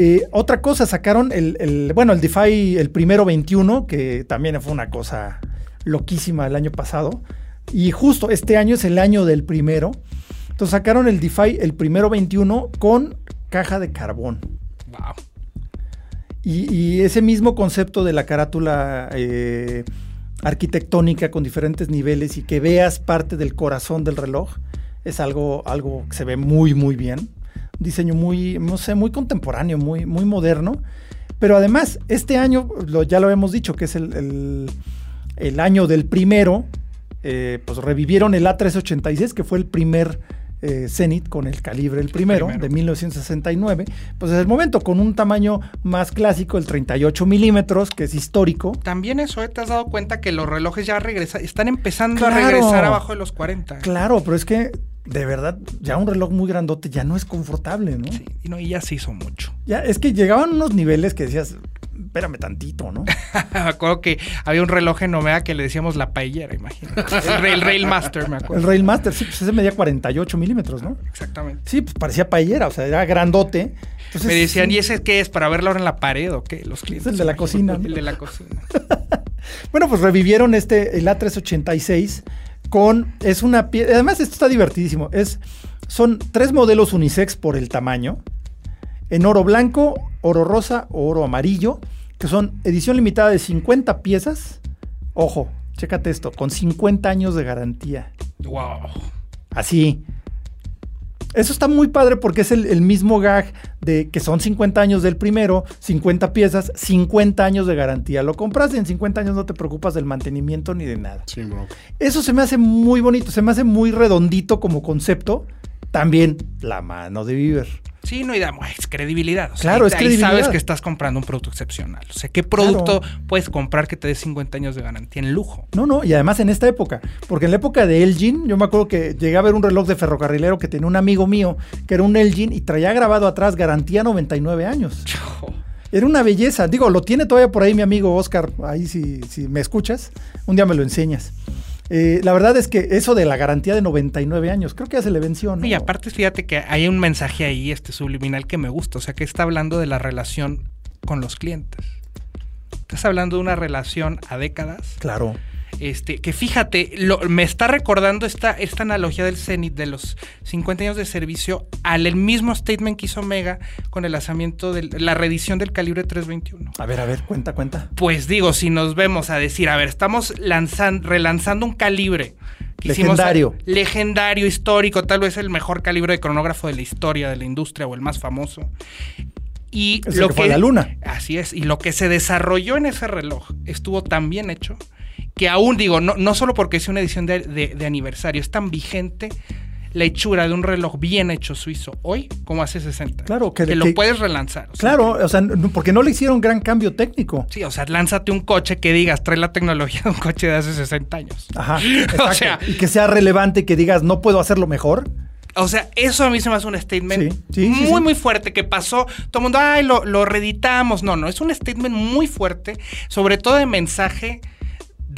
Eh, otra cosa, sacaron el, bueno, el DeFi, el primero 21, que también fue una cosa loquísima el año pasado. Y justo este año es el año del primero. Entonces sacaron el DeFi, el primero 21, con caja de carbón. Wow. Y, ese mismo concepto de la carátula eh, arquitectónica con diferentes niveles y que veas parte del corazón del reloj es algo, algo que se ve muy, muy bien diseño muy, no sé, muy contemporáneo, muy, muy moderno. Pero además, este año, ya lo hemos dicho, que es el, año del primero, eh, pues revivieron el A386, que fue el primer eh, Zenith con el calibre el primero, de 1969. Pues es el momento, con un tamaño más clásico, el 38 milímetros, que es histórico. También eso, ¿eh? ¿te has dado cuenta que los relojes ya regresan, están empezando a regresar abajo de los 40? Claro, pero es que de verdad, ya un reloj muy grandote ya no es confortable, ¿no? Sí, y, no, y ya se hizo mucho. Ya, es que llegaban unos niveles que decías, espérame tantito, ¿no? <laughs> me acuerdo que había un reloj en Omega que le decíamos la paellera, imagínate. El, Rail, Master, me acuerdo. El Rail Master, sí, pues ese medía 48 milímetros, ¿no? Exactamente. Sí, pues parecía paellera, o sea, era grandote. me decían, ¿y ese qué es? ¿Para verlo ahora en la pared o qué? Los clientes. Es el de la cocina. <laughs> El de la cocina. <laughs> bueno, pues revivieron este, el A386 con, es una pieza, además esto está divertidísimo, es, son tres modelos unisex por el tamaño, en oro blanco, oro rosa o oro amarillo, que son edición limitada de 50 piezas, ojo, chécate esto, con 50 años de garantía. Wow. Así, eso está muy padre porque es el, mismo gag de que son 50 años del primero, 50 piezas, 50 años de garantía. Lo compras y en 50 años no te preocupas del mantenimiento ni de nada. Sí, bro. Eso se me hace muy bonito, se me hace muy redondito como concepto. También la mano de Viver. Sí, no, y da es credibilidad. claro, es credibilidad. sabes que estás comprando un producto excepcional. O sea, ¿qué producto puedes comprar que te dé 50 años de garantía en lujo? No, no, y además en esta época. Porque en la época de Elgin, yo me acuerdo que llegué a ver un reloj de ferrocarrilero que tenía un amigo mío que era un Elgin y traía grabado atrás garantía 99 años. <laughs> Era una belleza. Digo, lo tiene todavía por ahí mi amigo Oscar. Ahí si, si me escuchas, un día me lo enseñas. Eh, la verdad es que eso de la garantía de 99 años, creo que ya se le venció, ¿no? Y aparte, fíjate que hay un mensaje ahí, este subliminal, que me gusta. O sea, que está hablando de la relación con los clientes. Estás hablando de una relación a décadas. Claro. Este, que fíjate, lo, me está recordando esta, esta analogía del Zenit de los 50 años de servicio al el mismo statement que hizo Mega con el lanzamiento de la reedición del calibre 321. A ver, a ver, cuenta, cuenta. Pues digo, si nos vemos a decir, a ver, estamos lanzando, relanzando un calibre. legendario. legendario, histórico, tal vez el mejor calibre de cronógrafo de la historia de la industria o el más famoso. Y lo que, fue la luna. Así es. Y lo que se desarrolló en ese reloj estuvo tan bien hecho que aún digo, no, no solo porque es una edición de, aniversario, es tan vigente la hechura de un reloj bien hecho suizo hoy como hace 60. Claro, que, lo puedes relanzar. claro, o sea, porque no le hicieron gran cambio técnico. Sí, o sea, lánzate un coche que digas, trae la tecnología de un coche de hace 60 años. Ajá. <laughs> o sea, y que sea relevante que digas, no puedo hacerlo mejor. O sea, eso a mí se me hace un statement muy, muy fuerte que pasó. Todo el mundo, ay, lo, lo reeditamos. No, no, es un statement muy fuerte, sobre todo de mensaje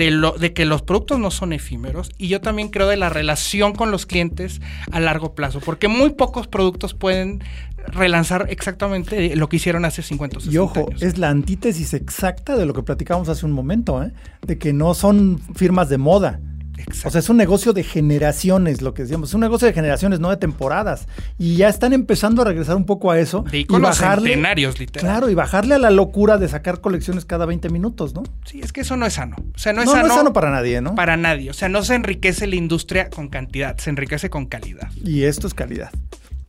de, lo, de que los productos no son efímeros y yo también creo de la relación con los clientes a largo plazo, porque muy pocos productos pueden relanzar exactamente lo que hicieron hace 50 o 60 Y ojo, es la antítesis exacta de lo que platicábamos hace un momento, ¿eh? de que no son firmas de moda. O sea, es un negocio de generaciones, lo que decíamos. Es un negocio de generaciones, no de temporadas. Y ya están empezando a regresar un poco a eso. De y bajarle, centenarios, literal. Claro, y bajarle a la locura de sacar colecciones cada 20 minutos, ¿no? Sí, es que eso no es sano. O sea, no es no, sano. No es sano para nadie, ¿no? Para nadie. O sea, no se enriquece la industria con cantidad, se enriquece con calidad. Y esto es calidad.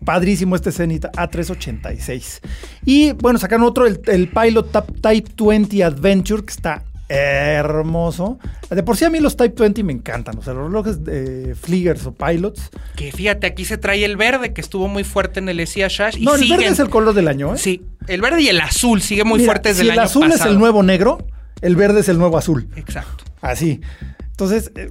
Padrísimo este Zenith A386. Y bueno, sacaron otro, el, el Pilot Type 20 Adventure, que está hermoso. De por sí a mí los Type 20 me encantan, o sea, los relojes de Fliegers o Pilots. Que fíjate, aquí se trae el verde, que estuvo muy fuerte en el ESIA Shash. no, el verde es el color del año, ¿eh? Sí, el verde y el azul sigue muy fuerte desde el año pasado. el azul es el nuevo negro, el verde es el nuevo azul. Exacto. Así. Entonces, eh,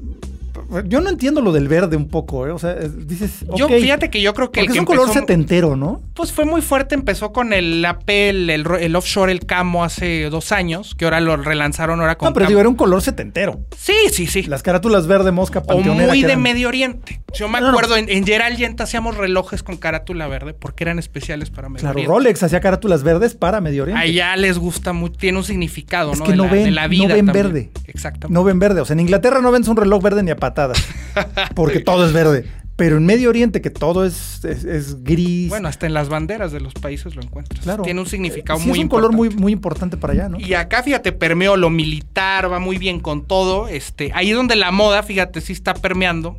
yo no entiendo lo del verde un poco, ¿eh? O sea, dices. Yo, fíjate que yo creo que. Porque es un color setentero, ¿no? Pues fue muy fuerte. Empezó con el Apple, el, offshore, el camo hace dos años, que ahora lo relanzaron ahora con. No, pero digo, era un color setentero. Sí, sí, sí. Las carátulas verde mosca O muy de Medio Oriente. Yo me acuerdo, en, en Gerald Yent hacíamos relojes con carátula verde porque eran especiales para Medio Oriente. Claro, Rolex hacía carátulas verdes para Medio Oriente. Allá les gusta mucho, tiene un significado, es Que no ven, la vida no ven verde. Exactamente. No ven verde. O sea, en Inglaterra no ven un reloj verde ni a patadas. <laughs> porque todo es verde. Pero en Medio Oriente, que todo es, es, gris. Bueno, hasta en las banderas de los países lo encuentras. Claro. Tiene un significado sí, muy es un color muy, muy importante para allá, ¿no? Y acá, fíjate, permeó lo militar, va muy bien con todo. Este, ahí es donde la moda, fíjate, sí está permeando.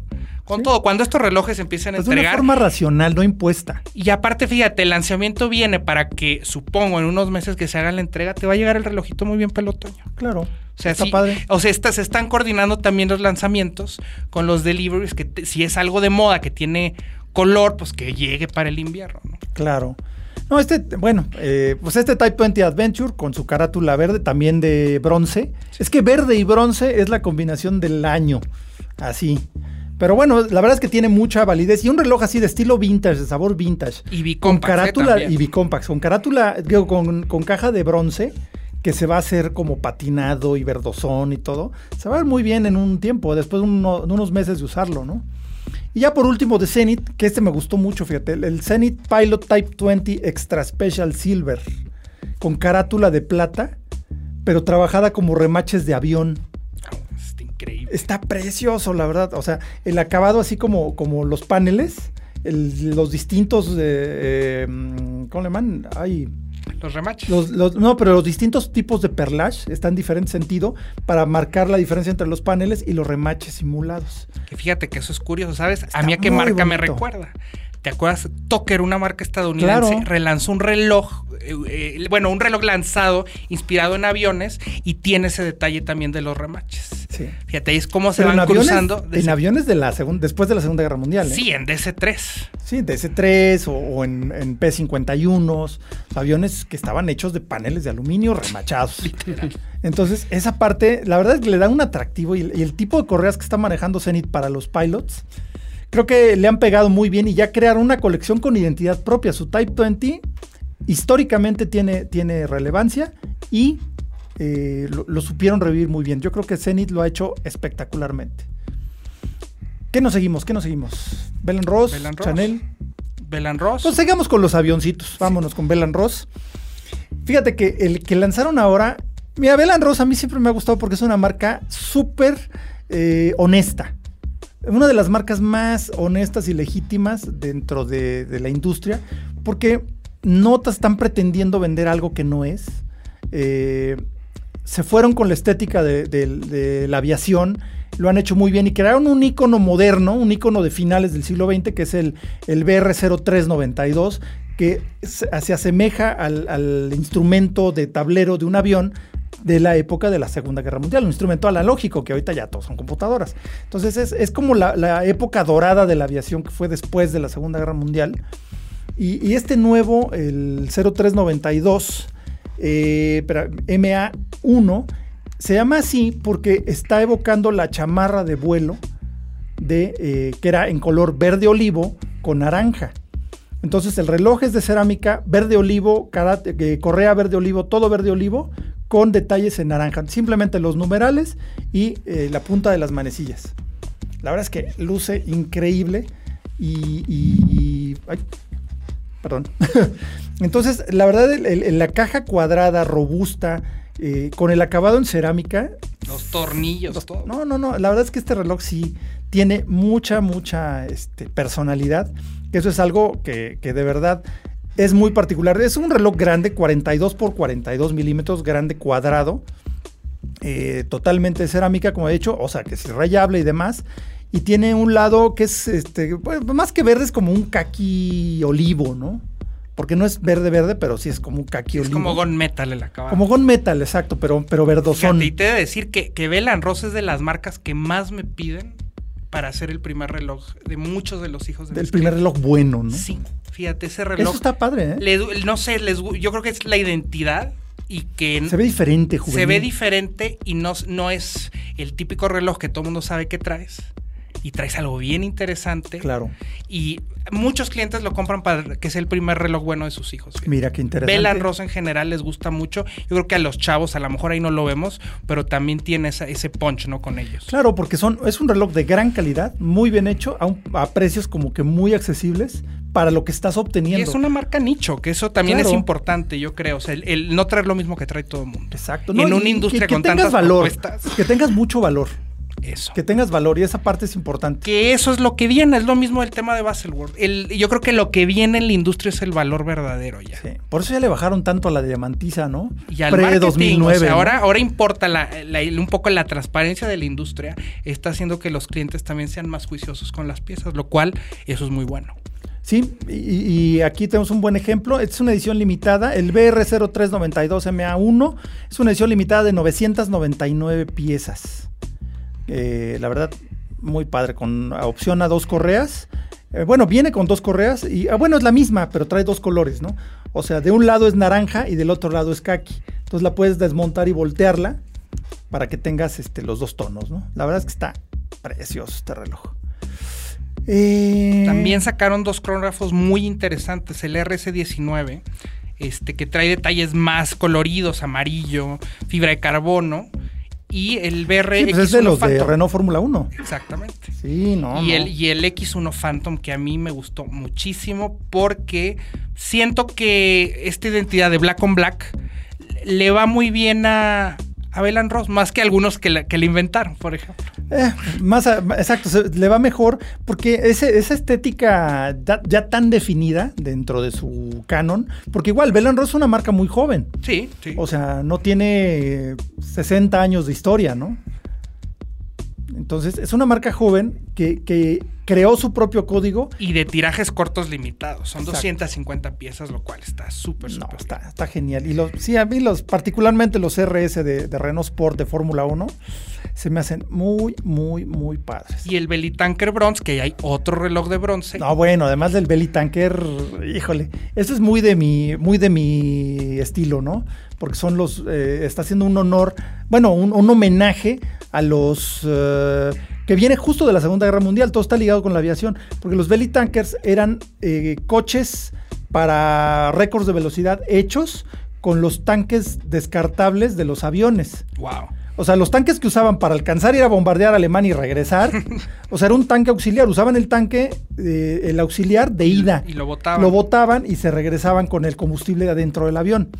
Con todo, cuando estos relojes empiezan a entregar. De una forma racional, no impuesta. Y aparte, fíjate, el lanzamiento viene para que, supongo, en unos meses que se haga la entrega, te va a llegar el relojito muy bien pelotoño. Claro. O sea, padre. O sea, se están coordinando también los lanzamientos con los deliveries, que si es algo de moda que tiene color, pues que llegue para el invierno, ¿no? Claro. No, este, bueno, eh, pues este Type 20 Adventure con su carátula verde, también de bronce. Es que verde y bronce es la combinación del año. Así. Pero bueno, la verdad es que tiene mucha validez. Y un reloj así de estilo vintage, de sabor vintage. Y bicompax. Con carátula y bicompax. Con carátula, digo, con, con caja de bronce que se va a hacer como patinado y verdosón y todo, se va a ver muy bien en un tiempo, después de, unos meses de usarlo, ¿no? Y ya por último de Zenith, que este me gustó mucho, fíjate, el Zenith Pilot Type 20 Extra Special Silver, con carátula de plata, pero trabajada como remaches de avión. Está increíble. Está precioso, la verdad. O sea, el acabado así como, como los paneles, los distintos, eh, ¿cómo le llaman? Ay, los remaches. no, pero los distintos tipos de perlage están en diferente sentido para marcar la diferencia entre los paneles y los remaches simulados. Que fíjate que eso es curioso, ¿sabes? a mí a qué marca me recuerda. ¿Te acuerdas? Tucker, una marca estadounidense, relanzó un reloj, eh, eh, bueno, un reloj lanzado inspirado en aviones y tiene ese detalle también de los remaches. Sí. Fíjate, es cómo se van cruzando. En aviones de la después de la Segunda Guerra Mundial. ¿eh? Sí, en DC-3. Sí, DC-3 o, en, en P-51, aviones que estaban hechos de paneles de aluminio remachados. <laughs> Entonces, esa parte, la verdad es que le da un atractivo y, y el tipo de correas que está manejando Zenith para los pilots creo que le han pegado muy bien y ya crearon una colección con identidad propia. Su Type 20 históricamente tiene, tiene relevancia y eh, lo, supieron revivir muy bien. Yo creo que Zenith lo ha hecho espectacularmente. ¿Qué nos seguimos? ¿Qué nos seguimos? Belen Ross, Chanel. Belen Ross. Pues sigamos con los avioncitos. Vámonos con Belen Ross. Fíjate que el que lanzaron ahora. Mira, Belen Ross a mí siempre me ha gustado porque es una marca súper eh, honesta. Una de las marcas más honestas y legítimas dentro de, de la industria. Porque no están pretendiendo vender algo que no es. Eh, se fueron con la estética de, la aviación, lo han hecho muy bien y crearon un icono moderno, un icono de finales del siglo XX, que es el, el BR-0392, que se, asemeja al, instrumento de tablero de un avión de la época de la Segunda Guerra Mundial, un instrumento analógico, que ahorita ya todos son computadoras. Entonces es, como la, época dorada de la aviación que fue después de la Segunda Guerra Mundial. Y, y este nuevo, el 0392, eh, MA1, se llama así porque está evocando la chamarra de vuelo de, eh, que era en color verde olivo con naranja. Entonces el reloj es de cerámica verde olivo, eh, correa verde olivo, todo verde olivo, con detalles en naranja. Simplemente los numerales y eh, la punta de las manecillas. La verdad es que luce increíble y... perdón. <laughs> Entonces, la verdad, la caja cuadrada, robusta, eh, con el acabado en cerámica. Los tornillos, todo. No, no, no. La verdad es que este reloj sí tiene mucha, mucha este, personalidad. Eso es algo que, de verdad es muy particular. Es un reloj grande, 42 por 42 milímetros, grande cuadrado. Eh, totalmente cerámica, como he dicho, o sea, que es rayable y demás. Y tiene un lado que es, este, pues, más que verde, es como un caqui olivo, ¿no? porque no es verde verde, pero sí es como un kaki Es como Gon Metal el acabado. Como Gon Metal, exacto, pero, pero verdosón. y te he de decir que, que Ross es de las marcas que más me piden para hacer el primer reloj de muchos de los hijos de Del primer reloj bueno, ¿no? Sí, fíjate, ese reloj. Eso está padre, ¿eh? no sé, les, yo creo que es la identidad y que... Se ve diferente, juvenil. Se ve diferente y no, no es el típico reloj que todo el mundo sabe que traes y traes algo bien interesante. Claro. Y muchos clientes lo compran para que sea el primer reloj bueno de sus hijos. Mira qué interesante. Bella Rosa en general les gusta mucho. Yo creo que a los chavos a lo mejor ahí no lo vemos, pero también tiene ese punch, ¿no? Con ellos. Claro, porque son, es un reloj de gran calidad, muy bien hecho, a, precios como que muy accesibles para lo que estás obteniendo. Y es una marca nicho, que eso también es importante, yo creo. O sea, el, no traer lo mismo que trae todo el mundo. Exacto. en una industria con tantas valor, Que tengas mucho valor. Eso. Que tengas valor y esa parte es importante. Que eso es lo que viene, es lo mismo el tema de Baselworld. El, yo creo que lo que viene en la industria es el valor verdadero ya. Por eso ya le bajaron tanto a la diamantiza, ¿no? Y al Pre 2009. ahora, ahora importa un poco la transparencia de la industria, está haciendo que los clientes también sean más juiciosos con las piezas, lo cual eso es muy bueno. Sí, y, aquí tenemos un buen ejemplo. Es una edición limitada. El BR0392MA1 es una edición limitada de 999 piezas. Eh, la verdad, muy padre, con opción a dos correas. Eh, bueno, viene con dos correas y, ah, bueno, es la misma, pero trae dos colores, ¿no? O sea, de un lado es naranja y del otro lado es kaki. Entonces la puedes desmontar y voltearla para que tengas este, los dos tonos, ¿no? La verdad es que está precioso este reloj. Eh, También sacaron dos cronógrafos muy interesantes, el RS19, este, que trae detalles más coloridos, amarillo, fibra de carbono y el BRX. Sí, pues es de los de Renault Fórmula 1. Exactamente. Sí, no. Y, El, y el X1 Phantom que a mí me gustó muchísimo porque siento que esta identidad de Black on Black le va muy bien a, a Belan Ross, más que algunos que, le inventaron, por ejemplo. Eh, más exacto, le va mejor porque ese, esa estética ya, tan definida dentro de su canon, porque igual Belan Ross es una marca muy joven. Sí, sí. O sea, no tiene 60 años de historia, ¿no? Entonces, es una marca joven que, creó su propio código. Y de tirajes cortos limitados. Son 250 piezas, lo cual está súper, súper. está, está, genial. Y los, sí, a mí los, particularmente los RS de, de Renault Sport de Fórmula 1, se me hacen muy, muy, muy padres. Y el Belly Tanker Bronze, que hay otro reloj de bronce. No, bueno, además del Belly Tanker, híjole, eso es muy de mi, muy de mi estilo, ¿no? Porque son los, eh, está haciendo un honor, bueno, un, homenaje a los eh, que viene justo de la Segunda Guerra Mundial, todo está ligado con la aviación, porque los belly tankers eran eh, coches para récords de velocidad hechos con los tanques descartables de los aviones. Wow. O sea, los tanques que usaban para alcanzar ir a bombardear a Alemania y regresar, <laughs> o sea, era un tanque auxiliar. Usaban el tanque, eh, el auxiliar de ida. Y lo botaban. Lo botaban y se regresaban con el combustible adentro del avión.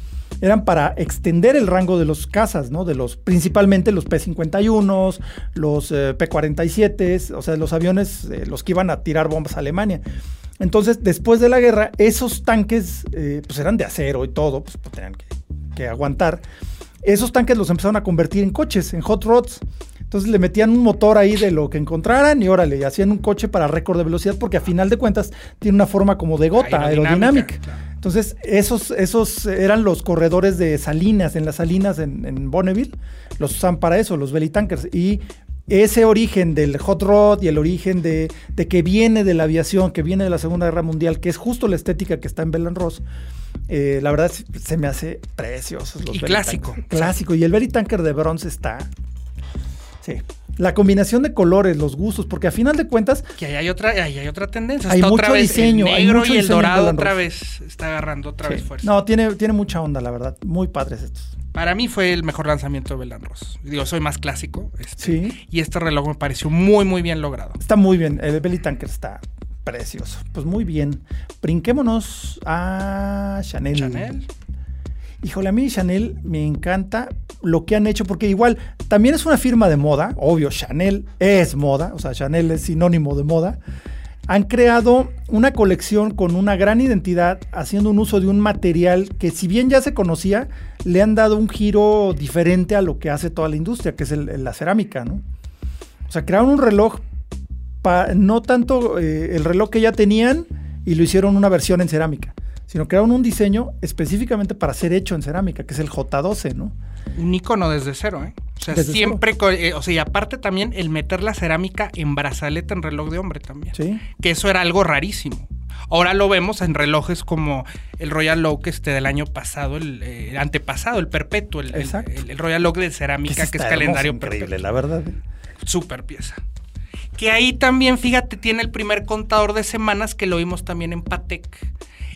Eran para extender el rango de los cazas, ¿no? De los, principalmente los P-51, los eh, P-47, o sea, los aviones, eh, los que iban a tirar bombas a Alemania. Entonces, después de la guerra, esos tanques, pues eran de acero y todo, pues, pues tenían que, que aguantar esos tanques los empezaron a convertir en coches, en hot rods. Entonces le metían un motor ahí de lo que encontraran y órale, y hacían un coche para récord de velocidad porque a final de cuentas tiene una forma como de gota aerodinámica. Entonces esos, esos eran los corredores de salinas, en las salinas en, Bonneville, los usan para eso, los belly tankers. Y ese origen del hot rod y el origen de, de, que viene de la aviación, que viene de la Segunda Guerra Mundial, que es justo la estética que está en Belen Ross, eh, la verdad se me hace preciosos los Y clásico. Clásico. Y el Belly Tanker de bronce está. Sí. La combinación de colores, los gustos, porque a final de cuentas. Que ahí hay otra, hay otra tendencia. Hay mucho diseño. El negro y el dorado otra vez está agarrando otra vez fuerza. No, tiene, tiene mucha onda, la verdad. Muy padres estos. Para mí fue el mejor lanzamiento de Belan Ross. Digo, soy más clásico. Este, sí. Y este reloj me pareció muy, muy bien logrado. Está muy bien. El Belly Tanker está Precioso. Pues muy bien. Brinquémonos a Chanel. Chanel. Híjole, a mí Chanel me encanta lo que han hecho, porque igual también es una firma de moda, obvio, Chanel es moda, o sea, Chanel es sinónimo de moda. Han creado una colección con una gran identidad, haciendo un uso de un material que si bien ya se conocía, le han dado un giro diferente a lo que hace toda la industria, que es la cerámica, ¿no? O sea, crearon un reloj no tanto eh, el reloj que ya tenían y lo hicieron una versión en cerámica, sino crearon un diseño específicamente para ser hecho en cerámica, que es el J12, ¿no? Un icono desde cero, ¿eh? O sea, siempre, eh, o sea, y aparte también el meter la cerámica en brazalete en reloj de hombre también. Sí. Que eso era algo rarísimo. Ahora lo vemos en relojes como el Royal Oak este del año pasado, el, eh, antepasado, el perpetuo, el, el, Royal Oak de cerámica, que es, calendario increíble, la verdad. Super pieza. Que ahí también, fíjate, tiene el primer contador de semanas que lo vimos también en Patek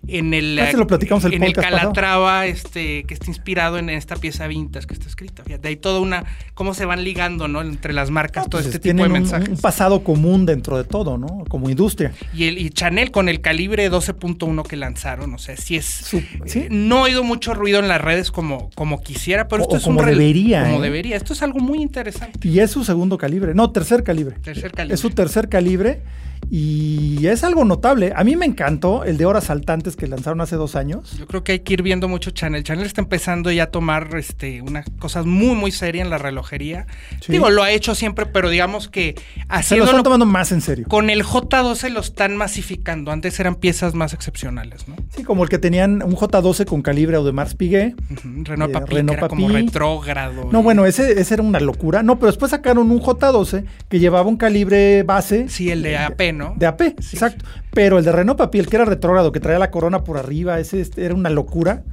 en el, ah, lo platicamos el en el Calatrava, este, que está inspirado en esta pieza vintage que está escrita. Fíjate, hay toda una, cómo se van ligando, ¿no? Entre las marcas, todo pues este tipo de mensajes. Un pasado común dentro de todo, ¿no? Como industria. Y, el, y Chanel con el calibre 12.1 que lanzaron, o sea, sí es... ¿sí? No he oído mucho ruido en las redes como, como quisiera, pero esto es como un debería. Como ¿eh? debería. Esto es algo muy interesante. Y es su segundo calibre, no, tercer calibre. Tercer calibre. Es su tercer calibre y es algo notable. A mí me encantó el de horas saltantes que lanzaron hace dos años. Yo creo que hay que ir viendo mucho Chanel. Chanel está empezando ya a tomar este, unas cosas muy, muy serias en la relojería. Digo, lo ha hecho siempre, pero digamos que Se lo están tomando más en serio. Con el J12 lo están masificando. Antes eran piezas más excepcionales, ¿no? Sí, como el que tenían un J12 con calibre Audemars Piguet. Renault eh, Papi, era como retrógrado. No, bueno, ese, ese era una locura. No, pero después sacaron un J12 que llevaba un calibre base. Sí, el de AP, de AP, exacto. Pero el de Renault Papiel, que era retrógrado, que traía la corona por arriba, ese este, era una locura.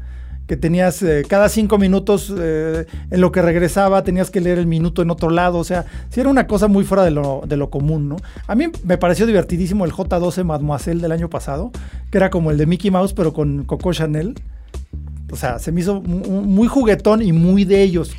Que tenías eh, cada cinco minutos eh, en lo que regresaba, tenías que leer el minuto en otro lado. O sea, sí era una cosa muy fuera de lo, de lo común, ¿no? A mí me pareció divertidísimo el J12 Mademoiselle del año pasado, que era como el de Mickey Mouse, pero con Coco Chanel. O sea, se me hizo muy juguetón y muy de ellos.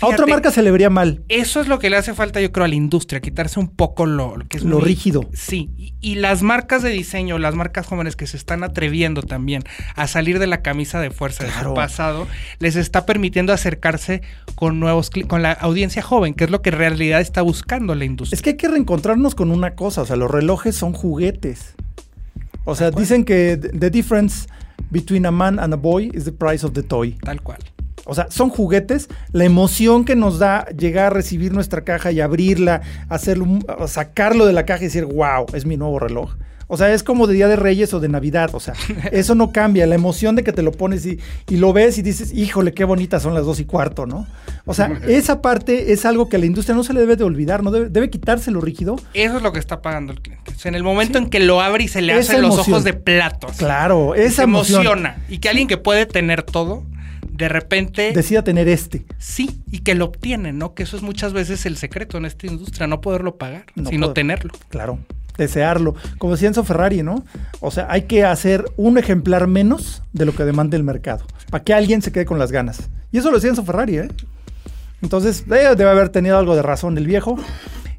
a otra marca se le vería mal. Eso es lo que le hace falta, yo creo, a la industria, quitarse un poco lo, que es lo rígido. Sí, y, las marcas de diseño, las marcas jóvenes que se están atreviendo también a salir de la camisa de fuerza de su pasado, les está permitiendo acercarse con nuevos con la audiencia joven, que es lo que en realidad está buscando la industria. Es que hay que reencontrarnos con una cosa, o sea, los relojes son juguetes. O sea, dicen que the difference Between a Man and a Boy is the Price of the Toy. Tal cual. O sea, son juguetes. La emoción que nos da llegar a recibir nuestra caja y abrirla, hacerlo, sacarlo de la caja y decir, wow, es mi nuevo reloj. O sea, es como de Día de Reyes o de Navidad. O sea, <laughs> eso no cambia. La emoción de que te lo pones y, lo ves y dices, híjole, qué bonitas son las dos y cuarto, ¿no? O sea, esa parte es algo que a la industria no se le debe de olvidar, no debe, debe quitarse lo rígido. Eso es lo que está pagando el cliente. O sea, en el momento en que lo abre y se le hacen los ojos de platos. Claro, esa emociona. Y que alguien que puede tener todo de repente... Decida tener este. Sí, y que lo obtiene, ¿no? Que eso es muchas veces el secreto en esta industria, no poderlo pagar, sino tenerlo. Claro. Desearlo. Como decía Enzo Ferrari, ¿no? O sea, hay que hacer un ejemplar menos de lo que demanda el mercado, para que alguien se quede con las ganas. Y eso lo decía Enzo Ferrari, ¿eh? Entonces, debe haber tenido algo de razón el viejo.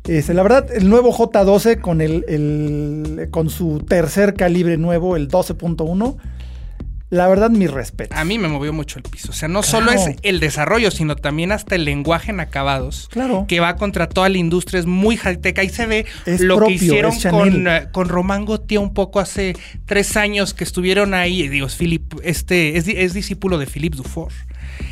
Este, la verdad, el nuevo J12 con, el, con su tercer calibre nuevo, el 12.1, la verdad, mi respeto. A mí me movió mucho el piso. O sea, no solo es el desarrollo, sino también hasta el lenguaje en acabados. Claro. Que va contra toda la industria. Es muy high-tech. Ahí se ve lo que hicieron con, eh, con Román Gauthier un poco hace tres años que estuvieron ahí. Digo, Philip, este, es, discípulo de Philippe Dufour.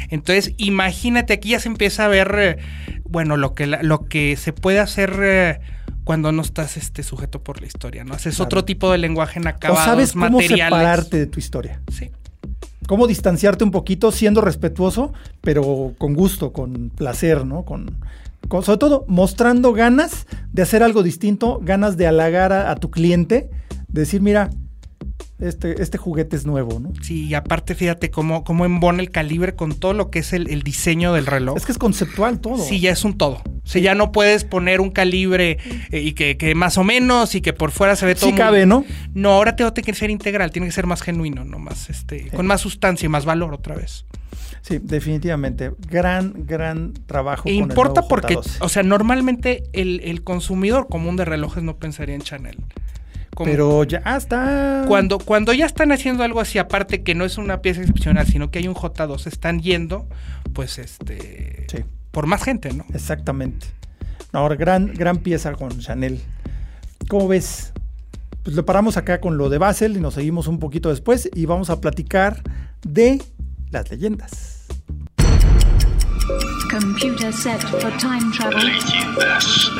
Entonces, imagínate, aquí ya se empieza a ver, eh, bueno, lo que, lo que se puede hacer eh, cuando no estás este, sujeto por la historia, ¿no? Haces otro tipo de lenguaje en acabados, o sabes cómo separarte de tu historia. Sí. Cómo distanciarte un poquito siendo respetuoso, pero con gusto, con placer, ¿no? Con, sobre todo mostrando ganas de hacer algo distinto, ganas de halagar a, tu cliente, de decir, mira, este, este, juguete es nuevo, ¿no? Sí, y aparte fíjate cómo, cómo embona el calibre con todo lo que es el, diseño del reloj. Es que es conceptual todo. Sí, ya es un todo. O sea, ya no puedes poner un calibre eh, y que, más o menos y que por fuera se ve todo. Sí cabe, ¿no? No, ahora tengo que ser integral, tiene que ser más genuino, no más, este, con más sustancia y más valor otra vez. Sí, definitivamente. Gran, gran trabajo. E importa porque, o sea, normalmente el, el consumidor común de relojes no pensaría en Chanel. Pero ya está. Cuando, cuando ya están haciendo algo así, aparte que no es una pieza excepcional, sino que hay un J2, están yendo, pues este. Sí. Por más gente, ¿no? Exactamente. Ahora, gran, gran pieza con Chanel. ¿Cómo ves? Pues lo paramos acá con lo de Basel y nos seguimos un poquito después y vamos a platicar de las leyendas. Computer set for time travel. Leyendas.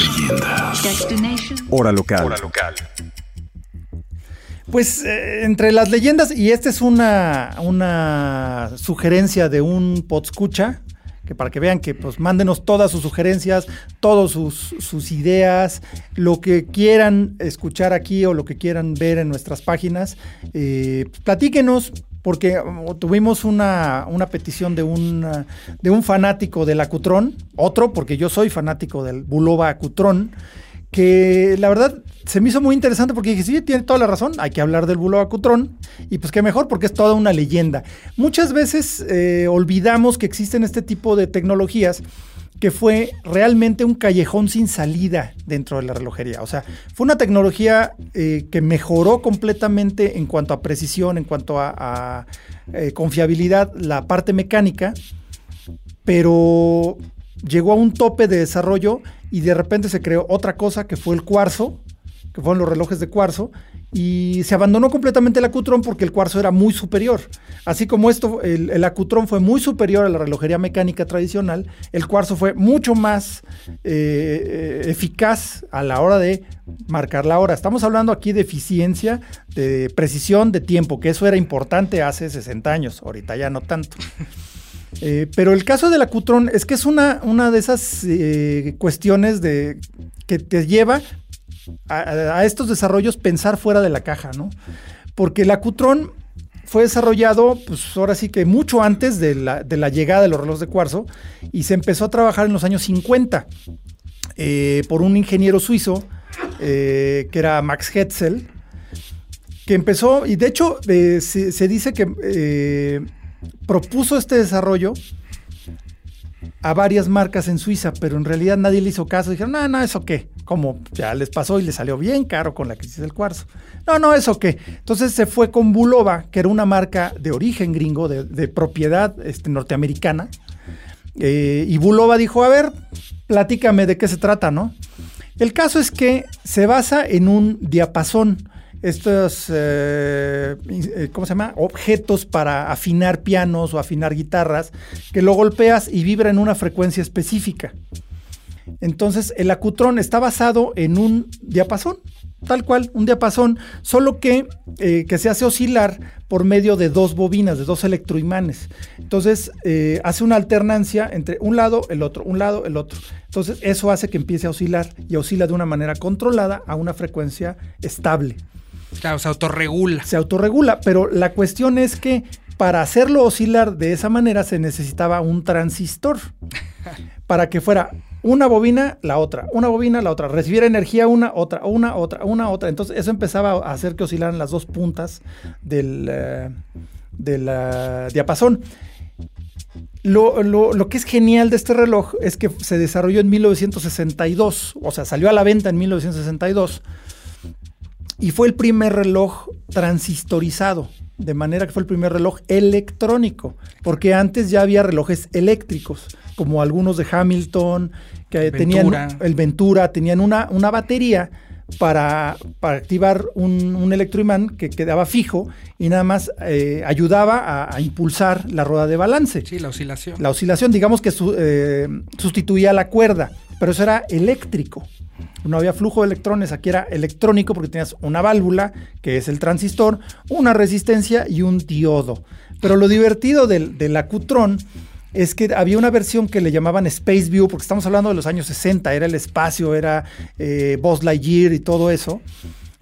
Leyendas. Destination. Hora local. Hora local. Pues eh, entre las leyendas, y esta es una, una sugerencia de un podscucha, para que vean que pues mándenos todas sus sugerencias, todas sus, ideas, lo que quieran escuchar aquí o lo que quieran ver en nuestras páginas, eh, platíquenos, porque um, tuvimos una, petición de un, de un fanático del acutrón, otro, porque yo soy fanático del Bulova acutrón, que la verdad se me hizo muy interesante porque dije, sí, tiene toda la razón, hay que hablar del Bulova acutrón, y pues qué mejor porque es toda una leyenda. Muchas veces eh, olvidamos que existen este tipo de tecnologías que fue realmente un callejón sin salida dentro de la relojería. O sea, fue una tecnología eh, que mejoró completamente en cuanto a precisión, en cuanto a, eh, confiabilidad, la parte mecánica, pero llegó a un tope de desarrollo y de repente se creó otra cosa que fue el cuarzo, que fueron los relojes de cuarzo, y se abandonó completamente el acutrón porque el cuarzo era muy superior. Así como esto, el, acutrón fue muy superior a la relojería mecánica tradicional, el cuarzo fue mucho más eh, eh, eficaz a la hora de marcar la hora. Estamos hablando aquí de eficiencia, de precisión, de tiempo, que eso era importante hace 60 años, ahorita ya no tanto. <laughs> Eh, pero el caso del acutrón es que es una, una de esas cuestiones de, que te lleva a, estos desarrollos pensar fuera de la caja, ¿no? Porque el acutrón fue desarrollado, pues ahora sí que mucho antes de la, llegada de los relojes de cuarzo y se empezó a trabajar en los años 50 eh, por un ingeniero suizo eh, que era Max Hetzel, que empezó, y de hecho eh, se, dice que propuso este desarrollo a varias marcas en Suiza, pero en realidad nadie le hizo caso. Dijeron, no, no, ¿eso qué? Como ya les pasó y les salió bien caro con la crisis del cuarzo. No, no, ¿eso qué? Entonces se fue con Bulova, que era una marca de origen gringo, de, propiedad este, norteamericana. Eh, y Bulova dijo, a ver, platícame de qué se trata, ¿no? El caso es que se basa en un diapasón estos, eh, eh, ¿cómo se llama? Objetos para afinar pianos o afinar guitarras, que lo golpeas y vibra en una frecuencia específica. Entonces, el acutrón está basado en un diapasón, tal cual, un diapasón, solo que, eh, que se hace oscilar por medio de dos bobinas, de dos electroimanes. Entonces, hace una alternancia entre un lado, el otro, un lado, el otro. Entonces, eso hace que empiece a oscilar y oscila de una manera controlada a una frecuencia estable. Claro, se autorregula. Se autorregula, pero la cuestión es que para hacerlo oscilar de esa manera se necesitaba un transistor <laughs> para que fuera una bobina, la otra, una bobina, la otra, recibiera energía una, otra, una, otra, una, otra. Entonces eso empezaba a hacer que oscilaran las dos puntas del, eh, del diapasón. Lo, lo, que es genial de este reloj es que se desarrolló en 1962, o sea, salió a la venta en 1962 y fue el primer reloj transistorizado, de manera que fue el primer reloj electrónico, porque antes ya había relojes eléctricos, como algunos de Hamilton, que tenían el Ventura, tenían una, una batería para, activar un, electroimán que quedaba fijo y nada más eh, ayudaba a, impulsar la rueda de balance. Sí, la oscilación. La oscilación, digamos que eh, sustituía la cuerda, pero eso era eléctrico. No había flujo de electrones, aquí era electrónico porque tenías una válvula, que es el transistor, una resistencia y un diodo. Pero lo divertido del, del acutrón es que había una versión que le llamaban Space View, porque estamos hablando de los años 60, era el espacio, era eh, y todo eso.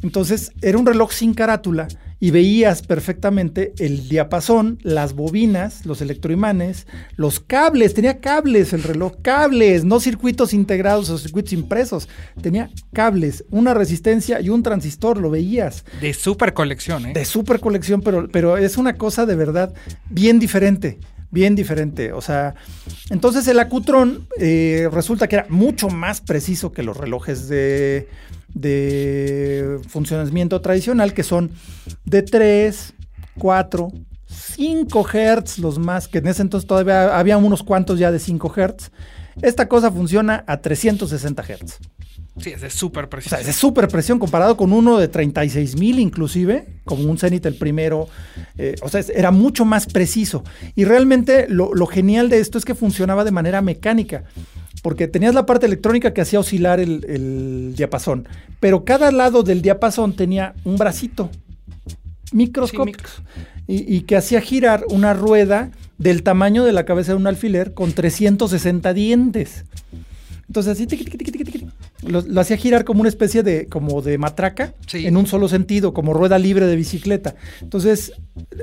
Entonces era un reloj sin carátula y veías perfectamente el diapasón, las bobinas, los electroimanes, los cables, tenía cables el reloj, cables, no circuitos integrados o circuitos impresos, tenía cables, una resistencia y un transistor, lo veías. De super colección, ¿eh? De super colección, pero, pero es una cosa de verdad bien diferente bien diferente. O sea, entonces el acutrón eh, resulta que era mucho más preciso que los relojes de, de funcionamiento tradicional, que son de 3, 4, 5 Hz, los más, que en ese entonces todavía había unos cuantos ya de 5 Hz. Esta cosa funciona a 360 Hz. Sí, es de súper presión. O sea, es de súper presión comparado con uno de 36 mil inclusive, como un Zenith el primero. Eh, o sea, era mucho más preciso. Y realmente lo, genial de esto es que funcionaba de manera mecánica. Porque tenías la parte electrónica que hacía oscilar el, diapasón. Pero cada lado del diapasón tenía un bracito microscópico. y, y que hacía girar una rueda del tamaño de la cabeza de un alfiler con 360 dientes. Entonces así lo, hacía girar como una especie de como de matraca en un solo sentido, como rueda libre de bicicleta. Entonces,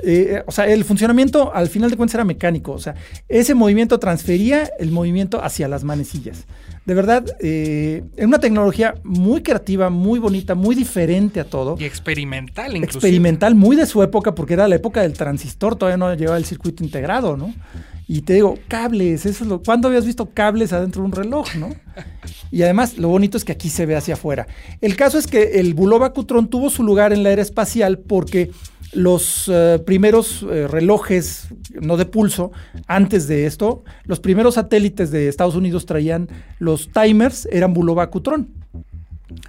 eh, o sea, el funcionamiento al final de cuentas era mecánico. O sea, ese movimiento transfería el movimiento hacia las manecillas. De verdad, eh, es una tecnología muy creativa, muy bonita, muy diferente a todo. Y experimental, incluso. Experimental, muy de su época, porque era la época del transistor, todavía no llevaba el circuito integrado, ¿no? Y te digo, cables, eso es lo. ¿Cuándo habías visto cables adentro de un reloj, no? <laughs> Y además, lo bonito es que aquí se ve hacia afuera. El caso es que el Bulova Cutron tuvo su lugar en la era espacial porque los eh, primeros eh, relojes, no de pulso, antes de esto, los primeros satélites de Estados Unidos traían los timers, eran Bulova Cutron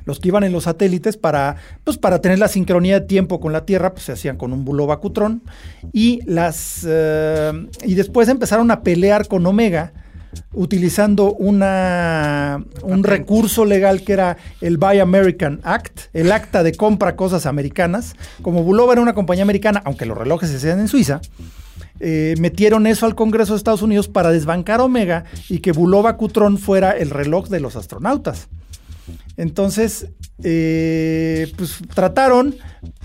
los que iban en los satélites para, pues, para tener la sincronía de tiempo con la Tierra, pues se hacían con un buloba Cutrón. Y, las, eh, y después empezaron a pelear con Omega utilizando una, un recurso legal que era el Buy American Act, el acta de compra cosas americanas. Como Bulova era una compañía americana, aunque los relojes se hacían en Suiza, eh, metieron eso al Congreso de Estados Unidos para desbancar Omega y que Bulova Cutron fuera el reloj de los astronautas. Entonces, eh, pues trataron,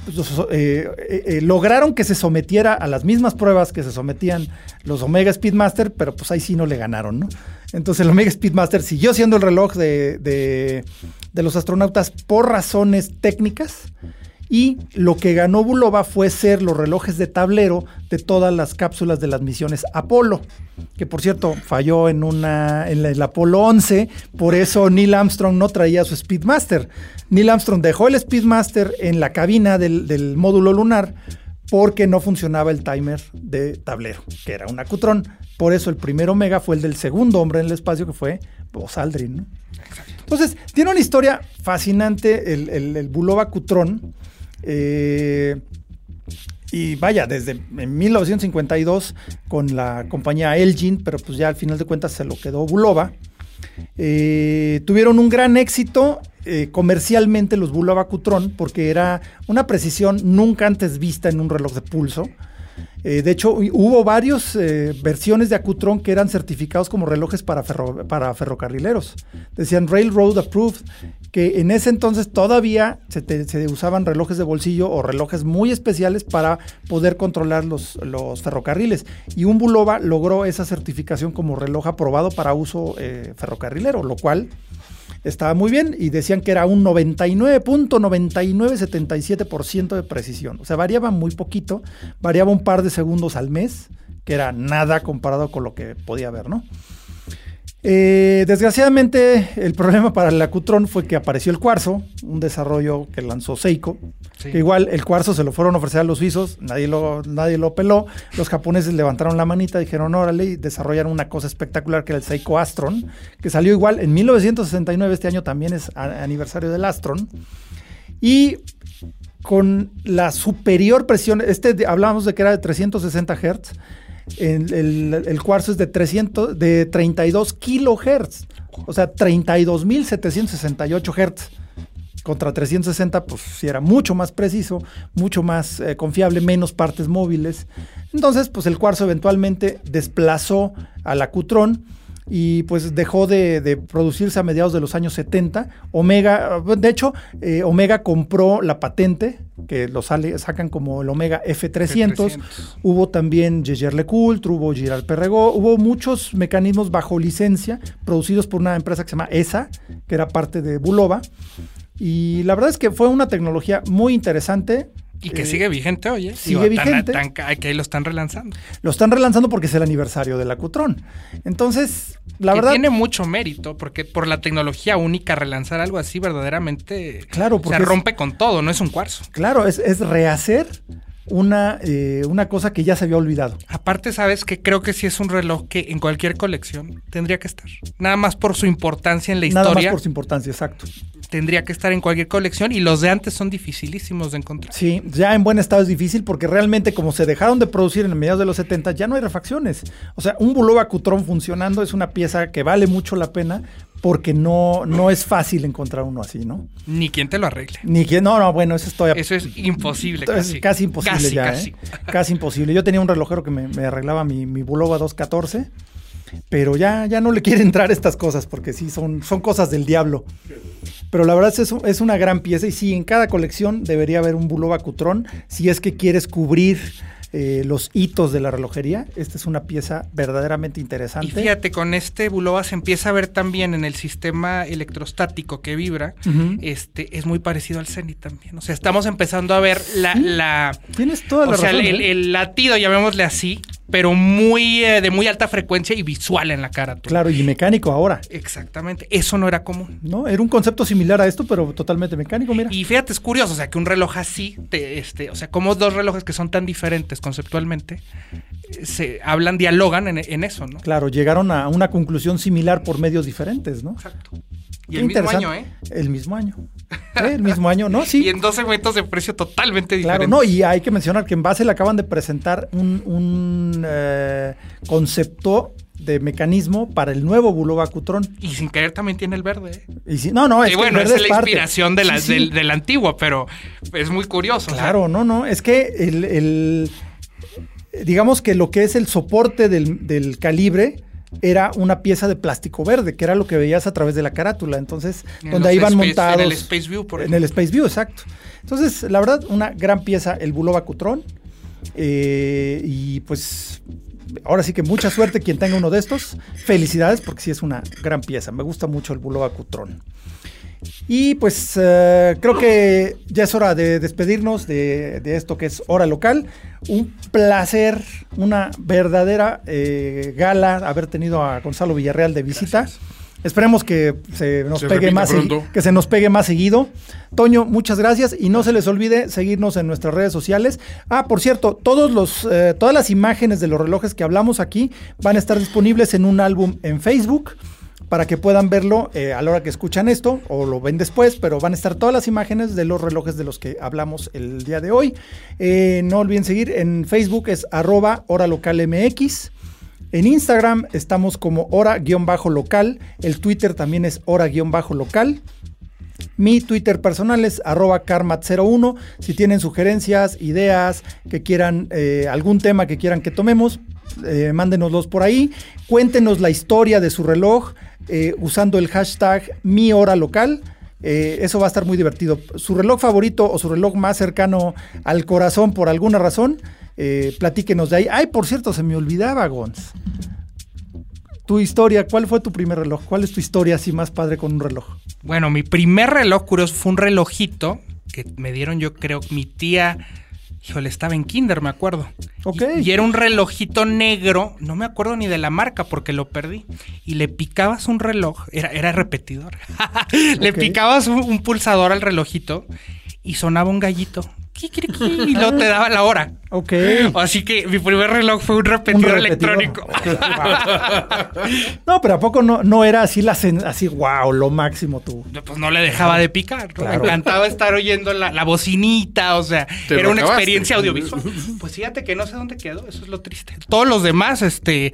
pues, eh, eh, lograron que se sometiera a las mismas pruebas que se sometían los Omega Speedmaster, pero pues ahí sí no le ganaron, ¿no? Entonces el Omega Speedmaster siguió siendo el reloj de, de los astronautas por razones técnicas y lo que ganó Bulova fue ser los relojes de tablero de todas las cápsulas de las misiones Apolo, que por cierto falló en una en el Apolo 11, por eso Neil Armstrong no traía su Speedmaster. Neil Armstrong dejó el Speedmaster en la cabina del, módulo lunar porque no funcionaba el timer de tablero, que era un acutrón. Por eso el primer Omega fue el del segundo hombre en el espacio, que fue Buzz Aldrin. Entonces, tiene una historia fascinante el, el, el Bulova Cutrón. Eh, y vaya, desde 1952 con la compañía Elgin, pero pues ya al final de cuentas se lo quedó Bulova. Eh, tuvieron un gran éxito eh, comercialmente los Bulova Cutron porque era una precisión nunca antes vista en un reloj de pulso. Eh, de hecho, hubo varias eh, versiones de Acutron que eran certificados como relojes para, ferrocarrileros. Decían Railroad Approved, que en ese entonces todavía se, usaban relojes de bolsillo o relojes muy especiales para poder controlar los, los ferrocarriles. Y un Bulova logró esa certificación como reloj aprobado para uso eh, ferrocarrilero, lo cual estaba muy bien y decían que era un 99.9977% de precisión. O sea, variaba muy poquito, variaba un par de segundos al mes, que era nada comparado con lo que podía haber, ¿no? Eh, desgraciadamente, el problema para el Acutron fue que apareció el cuarzo, un desarrollo que lanzó Seiko. Que igual el cuarzo se lo fueron a ofrecer a los suizos, nadie lo, nadie lo peló. Los japoneses levantaron la manita, dijeron órale y desarrollaron una cosa espectacular que era el Seiko Astron, que salió igual en 1969. Este año también es aniversario del Astron. Y con la superior presión, este hablábamos de que era de 360 Hz el, cuarzo es de, 300, de 32 kilohertz, o sea, 32.768 Hz. Contra 360, pues sí era mucho más preciso, mucho más eh, confiable, menos partes móviles. Entonces, pues el cuarzo eventualmente desplazó al acutrón y pues dejó de, producirse a mediados de los años 70. Omega, de hecho, eh, Omega compró la patente, que lo sale, sacan como el Omega F300. Hubo también Jaeger LeCoultre, hubo Girard Perregaux, hubo muchos mecanismos bajo licencia producidos por una empresa que se llama ESA, que era parte de Bulova. Y la verdad es que fue una tecnología muy interesante. Y que eh, sigue vigente hoy, ¿eh? Sigue vigente. que ahí lo están relanzando. Lo están relanzando porque es el aniversario de la Cutrón. Entonces, la que verdad. Tiene mucho mérito, porque por la tecnología única, relanzar algo así verdaderamente. Claro, Se rompe con todo, no es un cuarzo. Claro, es, es rehacer una, eh, una cosa que ya se había olvidado. Aparte, sabes que creo que sí es un reloj que en cualquier colección tendría que estar. Nada más por su importancia en la historia. Nada más por su importancia, exacto. Tendría que estar en cualquier colección y los de antes son dificilísimos de encontrar. Sí, ya en buen estado es difícil porque realmente como se dejaron de producir en el mediados de los 70 ya no hay refacciones. O sea, un Bulova Cutrón funcionando es una pieza que vale mucho la pena porque no, no es fácil encontrar uno así, ¿no? Ni quien te lo arregle. Ni quien, no, no, bueno, eso estoy... Eso es imposible. Casi, casi imposible ya, casi. ¿eh? Casi imposible. Yo tenía un relojero que me, arreglaba mi, mi Bulova 214, pero ya, ya no le quiere entrar estas cosas porque sí, son, son cosas del diablo. Pero la verdad es, es una gran pieza y sí, en cada colección debería haber un Bulova Cutrón si es que quieres cubrir eh, los hitos de la relojería. Esta es una pieza verdaderamente interesante. Y fíjate, con este Bulova se empieza a ver también en el sistema electrostático que vibra, este es muy parecido al Zenith también. O sea, estamos empezando a ver la... Tienes toda la o sea, el, ¿eh? el, latido, llamémosle así, pero muy eh, de muy alta frecuencia y visual en la cara. Claro, y mecánico ahora. Exactamente, eso no era común. No, era un concepto similar a esto, pero totalmente mecánico, mira. Y fíjate, es curioso, o sea, que un reloj así, este, o sea, como dos relojes que son tan diferentes conceptualmente, se hablan, dialogan en, en eso, ¿no? Claro, llegaron a una conclusión similar por medios diferentes, ¿no? Exacto. Y el mismo año, ¿eh? El mismo año. El mismo año, ¿no? Sí. y en dos segmentos de precio totalmente diferentes. Claro, no, y hay que mencionar que en base le acaban de presentar un, eh, concepto de mecanismo para el nuevo Bulova Cutrón. Y sin querer también tiene el verde. ¿eh? Y no, no, es bueno, es la inspiración de la, Del, antiguo, pero es muy curioso. Claro, no, no, es que el, digamos que lo que es el soporte del, del calibre era una pieza de plástico verde, que era lo que veías a través de la carátula. Entonces, donde ahí van montados. En el Space View, por ejemplo. En el Space View, exacto. Entonces, la verdad, una gran pieza, el Bulova Cutrón. Eh, y pues, ahora sí que mucha suerte quien tenga uno de estos. Felicidades, porque sí es una gran pieza. Me gusta mucho el Bulova Cutrón. Y pues eh, creo que ya es hora de despedirnos de, esto que es Hora Local. Un placer, una verdadera eh, gala haber tenido a Gonzalo Villarreal de visita. Esperemos que se nos pegue más que se nos pegue más seguido. Toño, muchas gracias y no se les olvide seguirnos en nuestras redes sociales. Ah, por cierto, todos los, eh, todas las imágenes de los relojes que hablamos aquí van a estar disponibles en un álbum en Facebook para que puedan verlo eh, a la hora que escuchan esto o lo ven después, pero van a estar todas las imágenes de los relojes de los que hablamos el día de hoy. Eh, no olviden seguir en Facebook es arroba hora local. En Instagram estamos como hora-local. El Twitter también es hora-local. Mi Twitter personal es arroba karmat01. Si tienen sugerencias, ideas, que quieran, eh, algún tema que quieran que tomemos, eh, mándenoslos por ahí. Cuéntenos la historia de su reloj eh, usando el hashtag mi hora local. Eh, eso va a estar muy divertido. Su reloj favorito o su reloj más cercano al corazón por alguna razón, eh, platíquenos de ahí. Ay, por cierto, se me olvidaba, Gons. Tu historia, ¿cuál fue tu primer reloj? ¿Cuál es tu historia así más padre con un reloj? Bueno, mi primer reloj curioso fue un relojito que me dieron yo creo mi tía Híjole, estaba en Kinder, me acuerdo. Ok. Y, y, era un relojito negro, no me acuerdo ni de la marca porque lo perdí. Y le picabas un reloj, era, era repetidor. <laughs> le picabas un, un pulsador al relojito y sonaba un gallito. Y luego te daba la hora. Ok. Así que mi primer reloj fue un repetidor, Un repetidor. electrónico. No, pero ¿a poco no, no era así, la sen- así, wow, lo máximo tú? pues no le dejaba de picar. Claro. Me encantaba estar oyendo la, la bocinita, o sea, Te era una acabaste. experiencia audiovisual. <laughs> Pues fíjate que no sé dónde quedó, eso es lo triste. Todos los demás, este,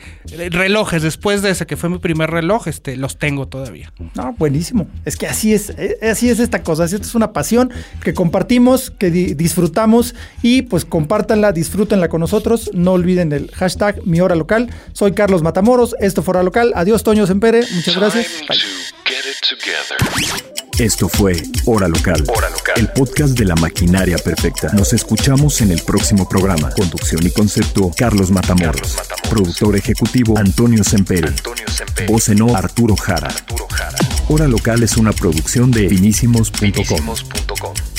relojes, después de ese que fue mi primer reloj, este, los tengo todavía. No, buenísimo. Es que así es, eh, así es esta cosa. Esta es una pasión que compartimos, que di- disfrutamos y pues compártanla, disfrútenla con nosotros. No olviden el hashtag mi hora local. Soy Carlos Matamoros. Esto fue Hora Local. Adiós, Toño Sempere. Muchas gracias. Esto fue Hora Local, Hora Local. el podcast de la maquinaria perfecta. Nos escuchamos en el próximo programa. Conducción y concepto, Carlos Matamoros. Carlos Matamoros. Productor ejecutivo, Antonio Sempere. Antonio Semper. Voz en off, Arturo Jara. Arturo Jara. Hora Local es una producción de finísimos.com. Finísimos.com.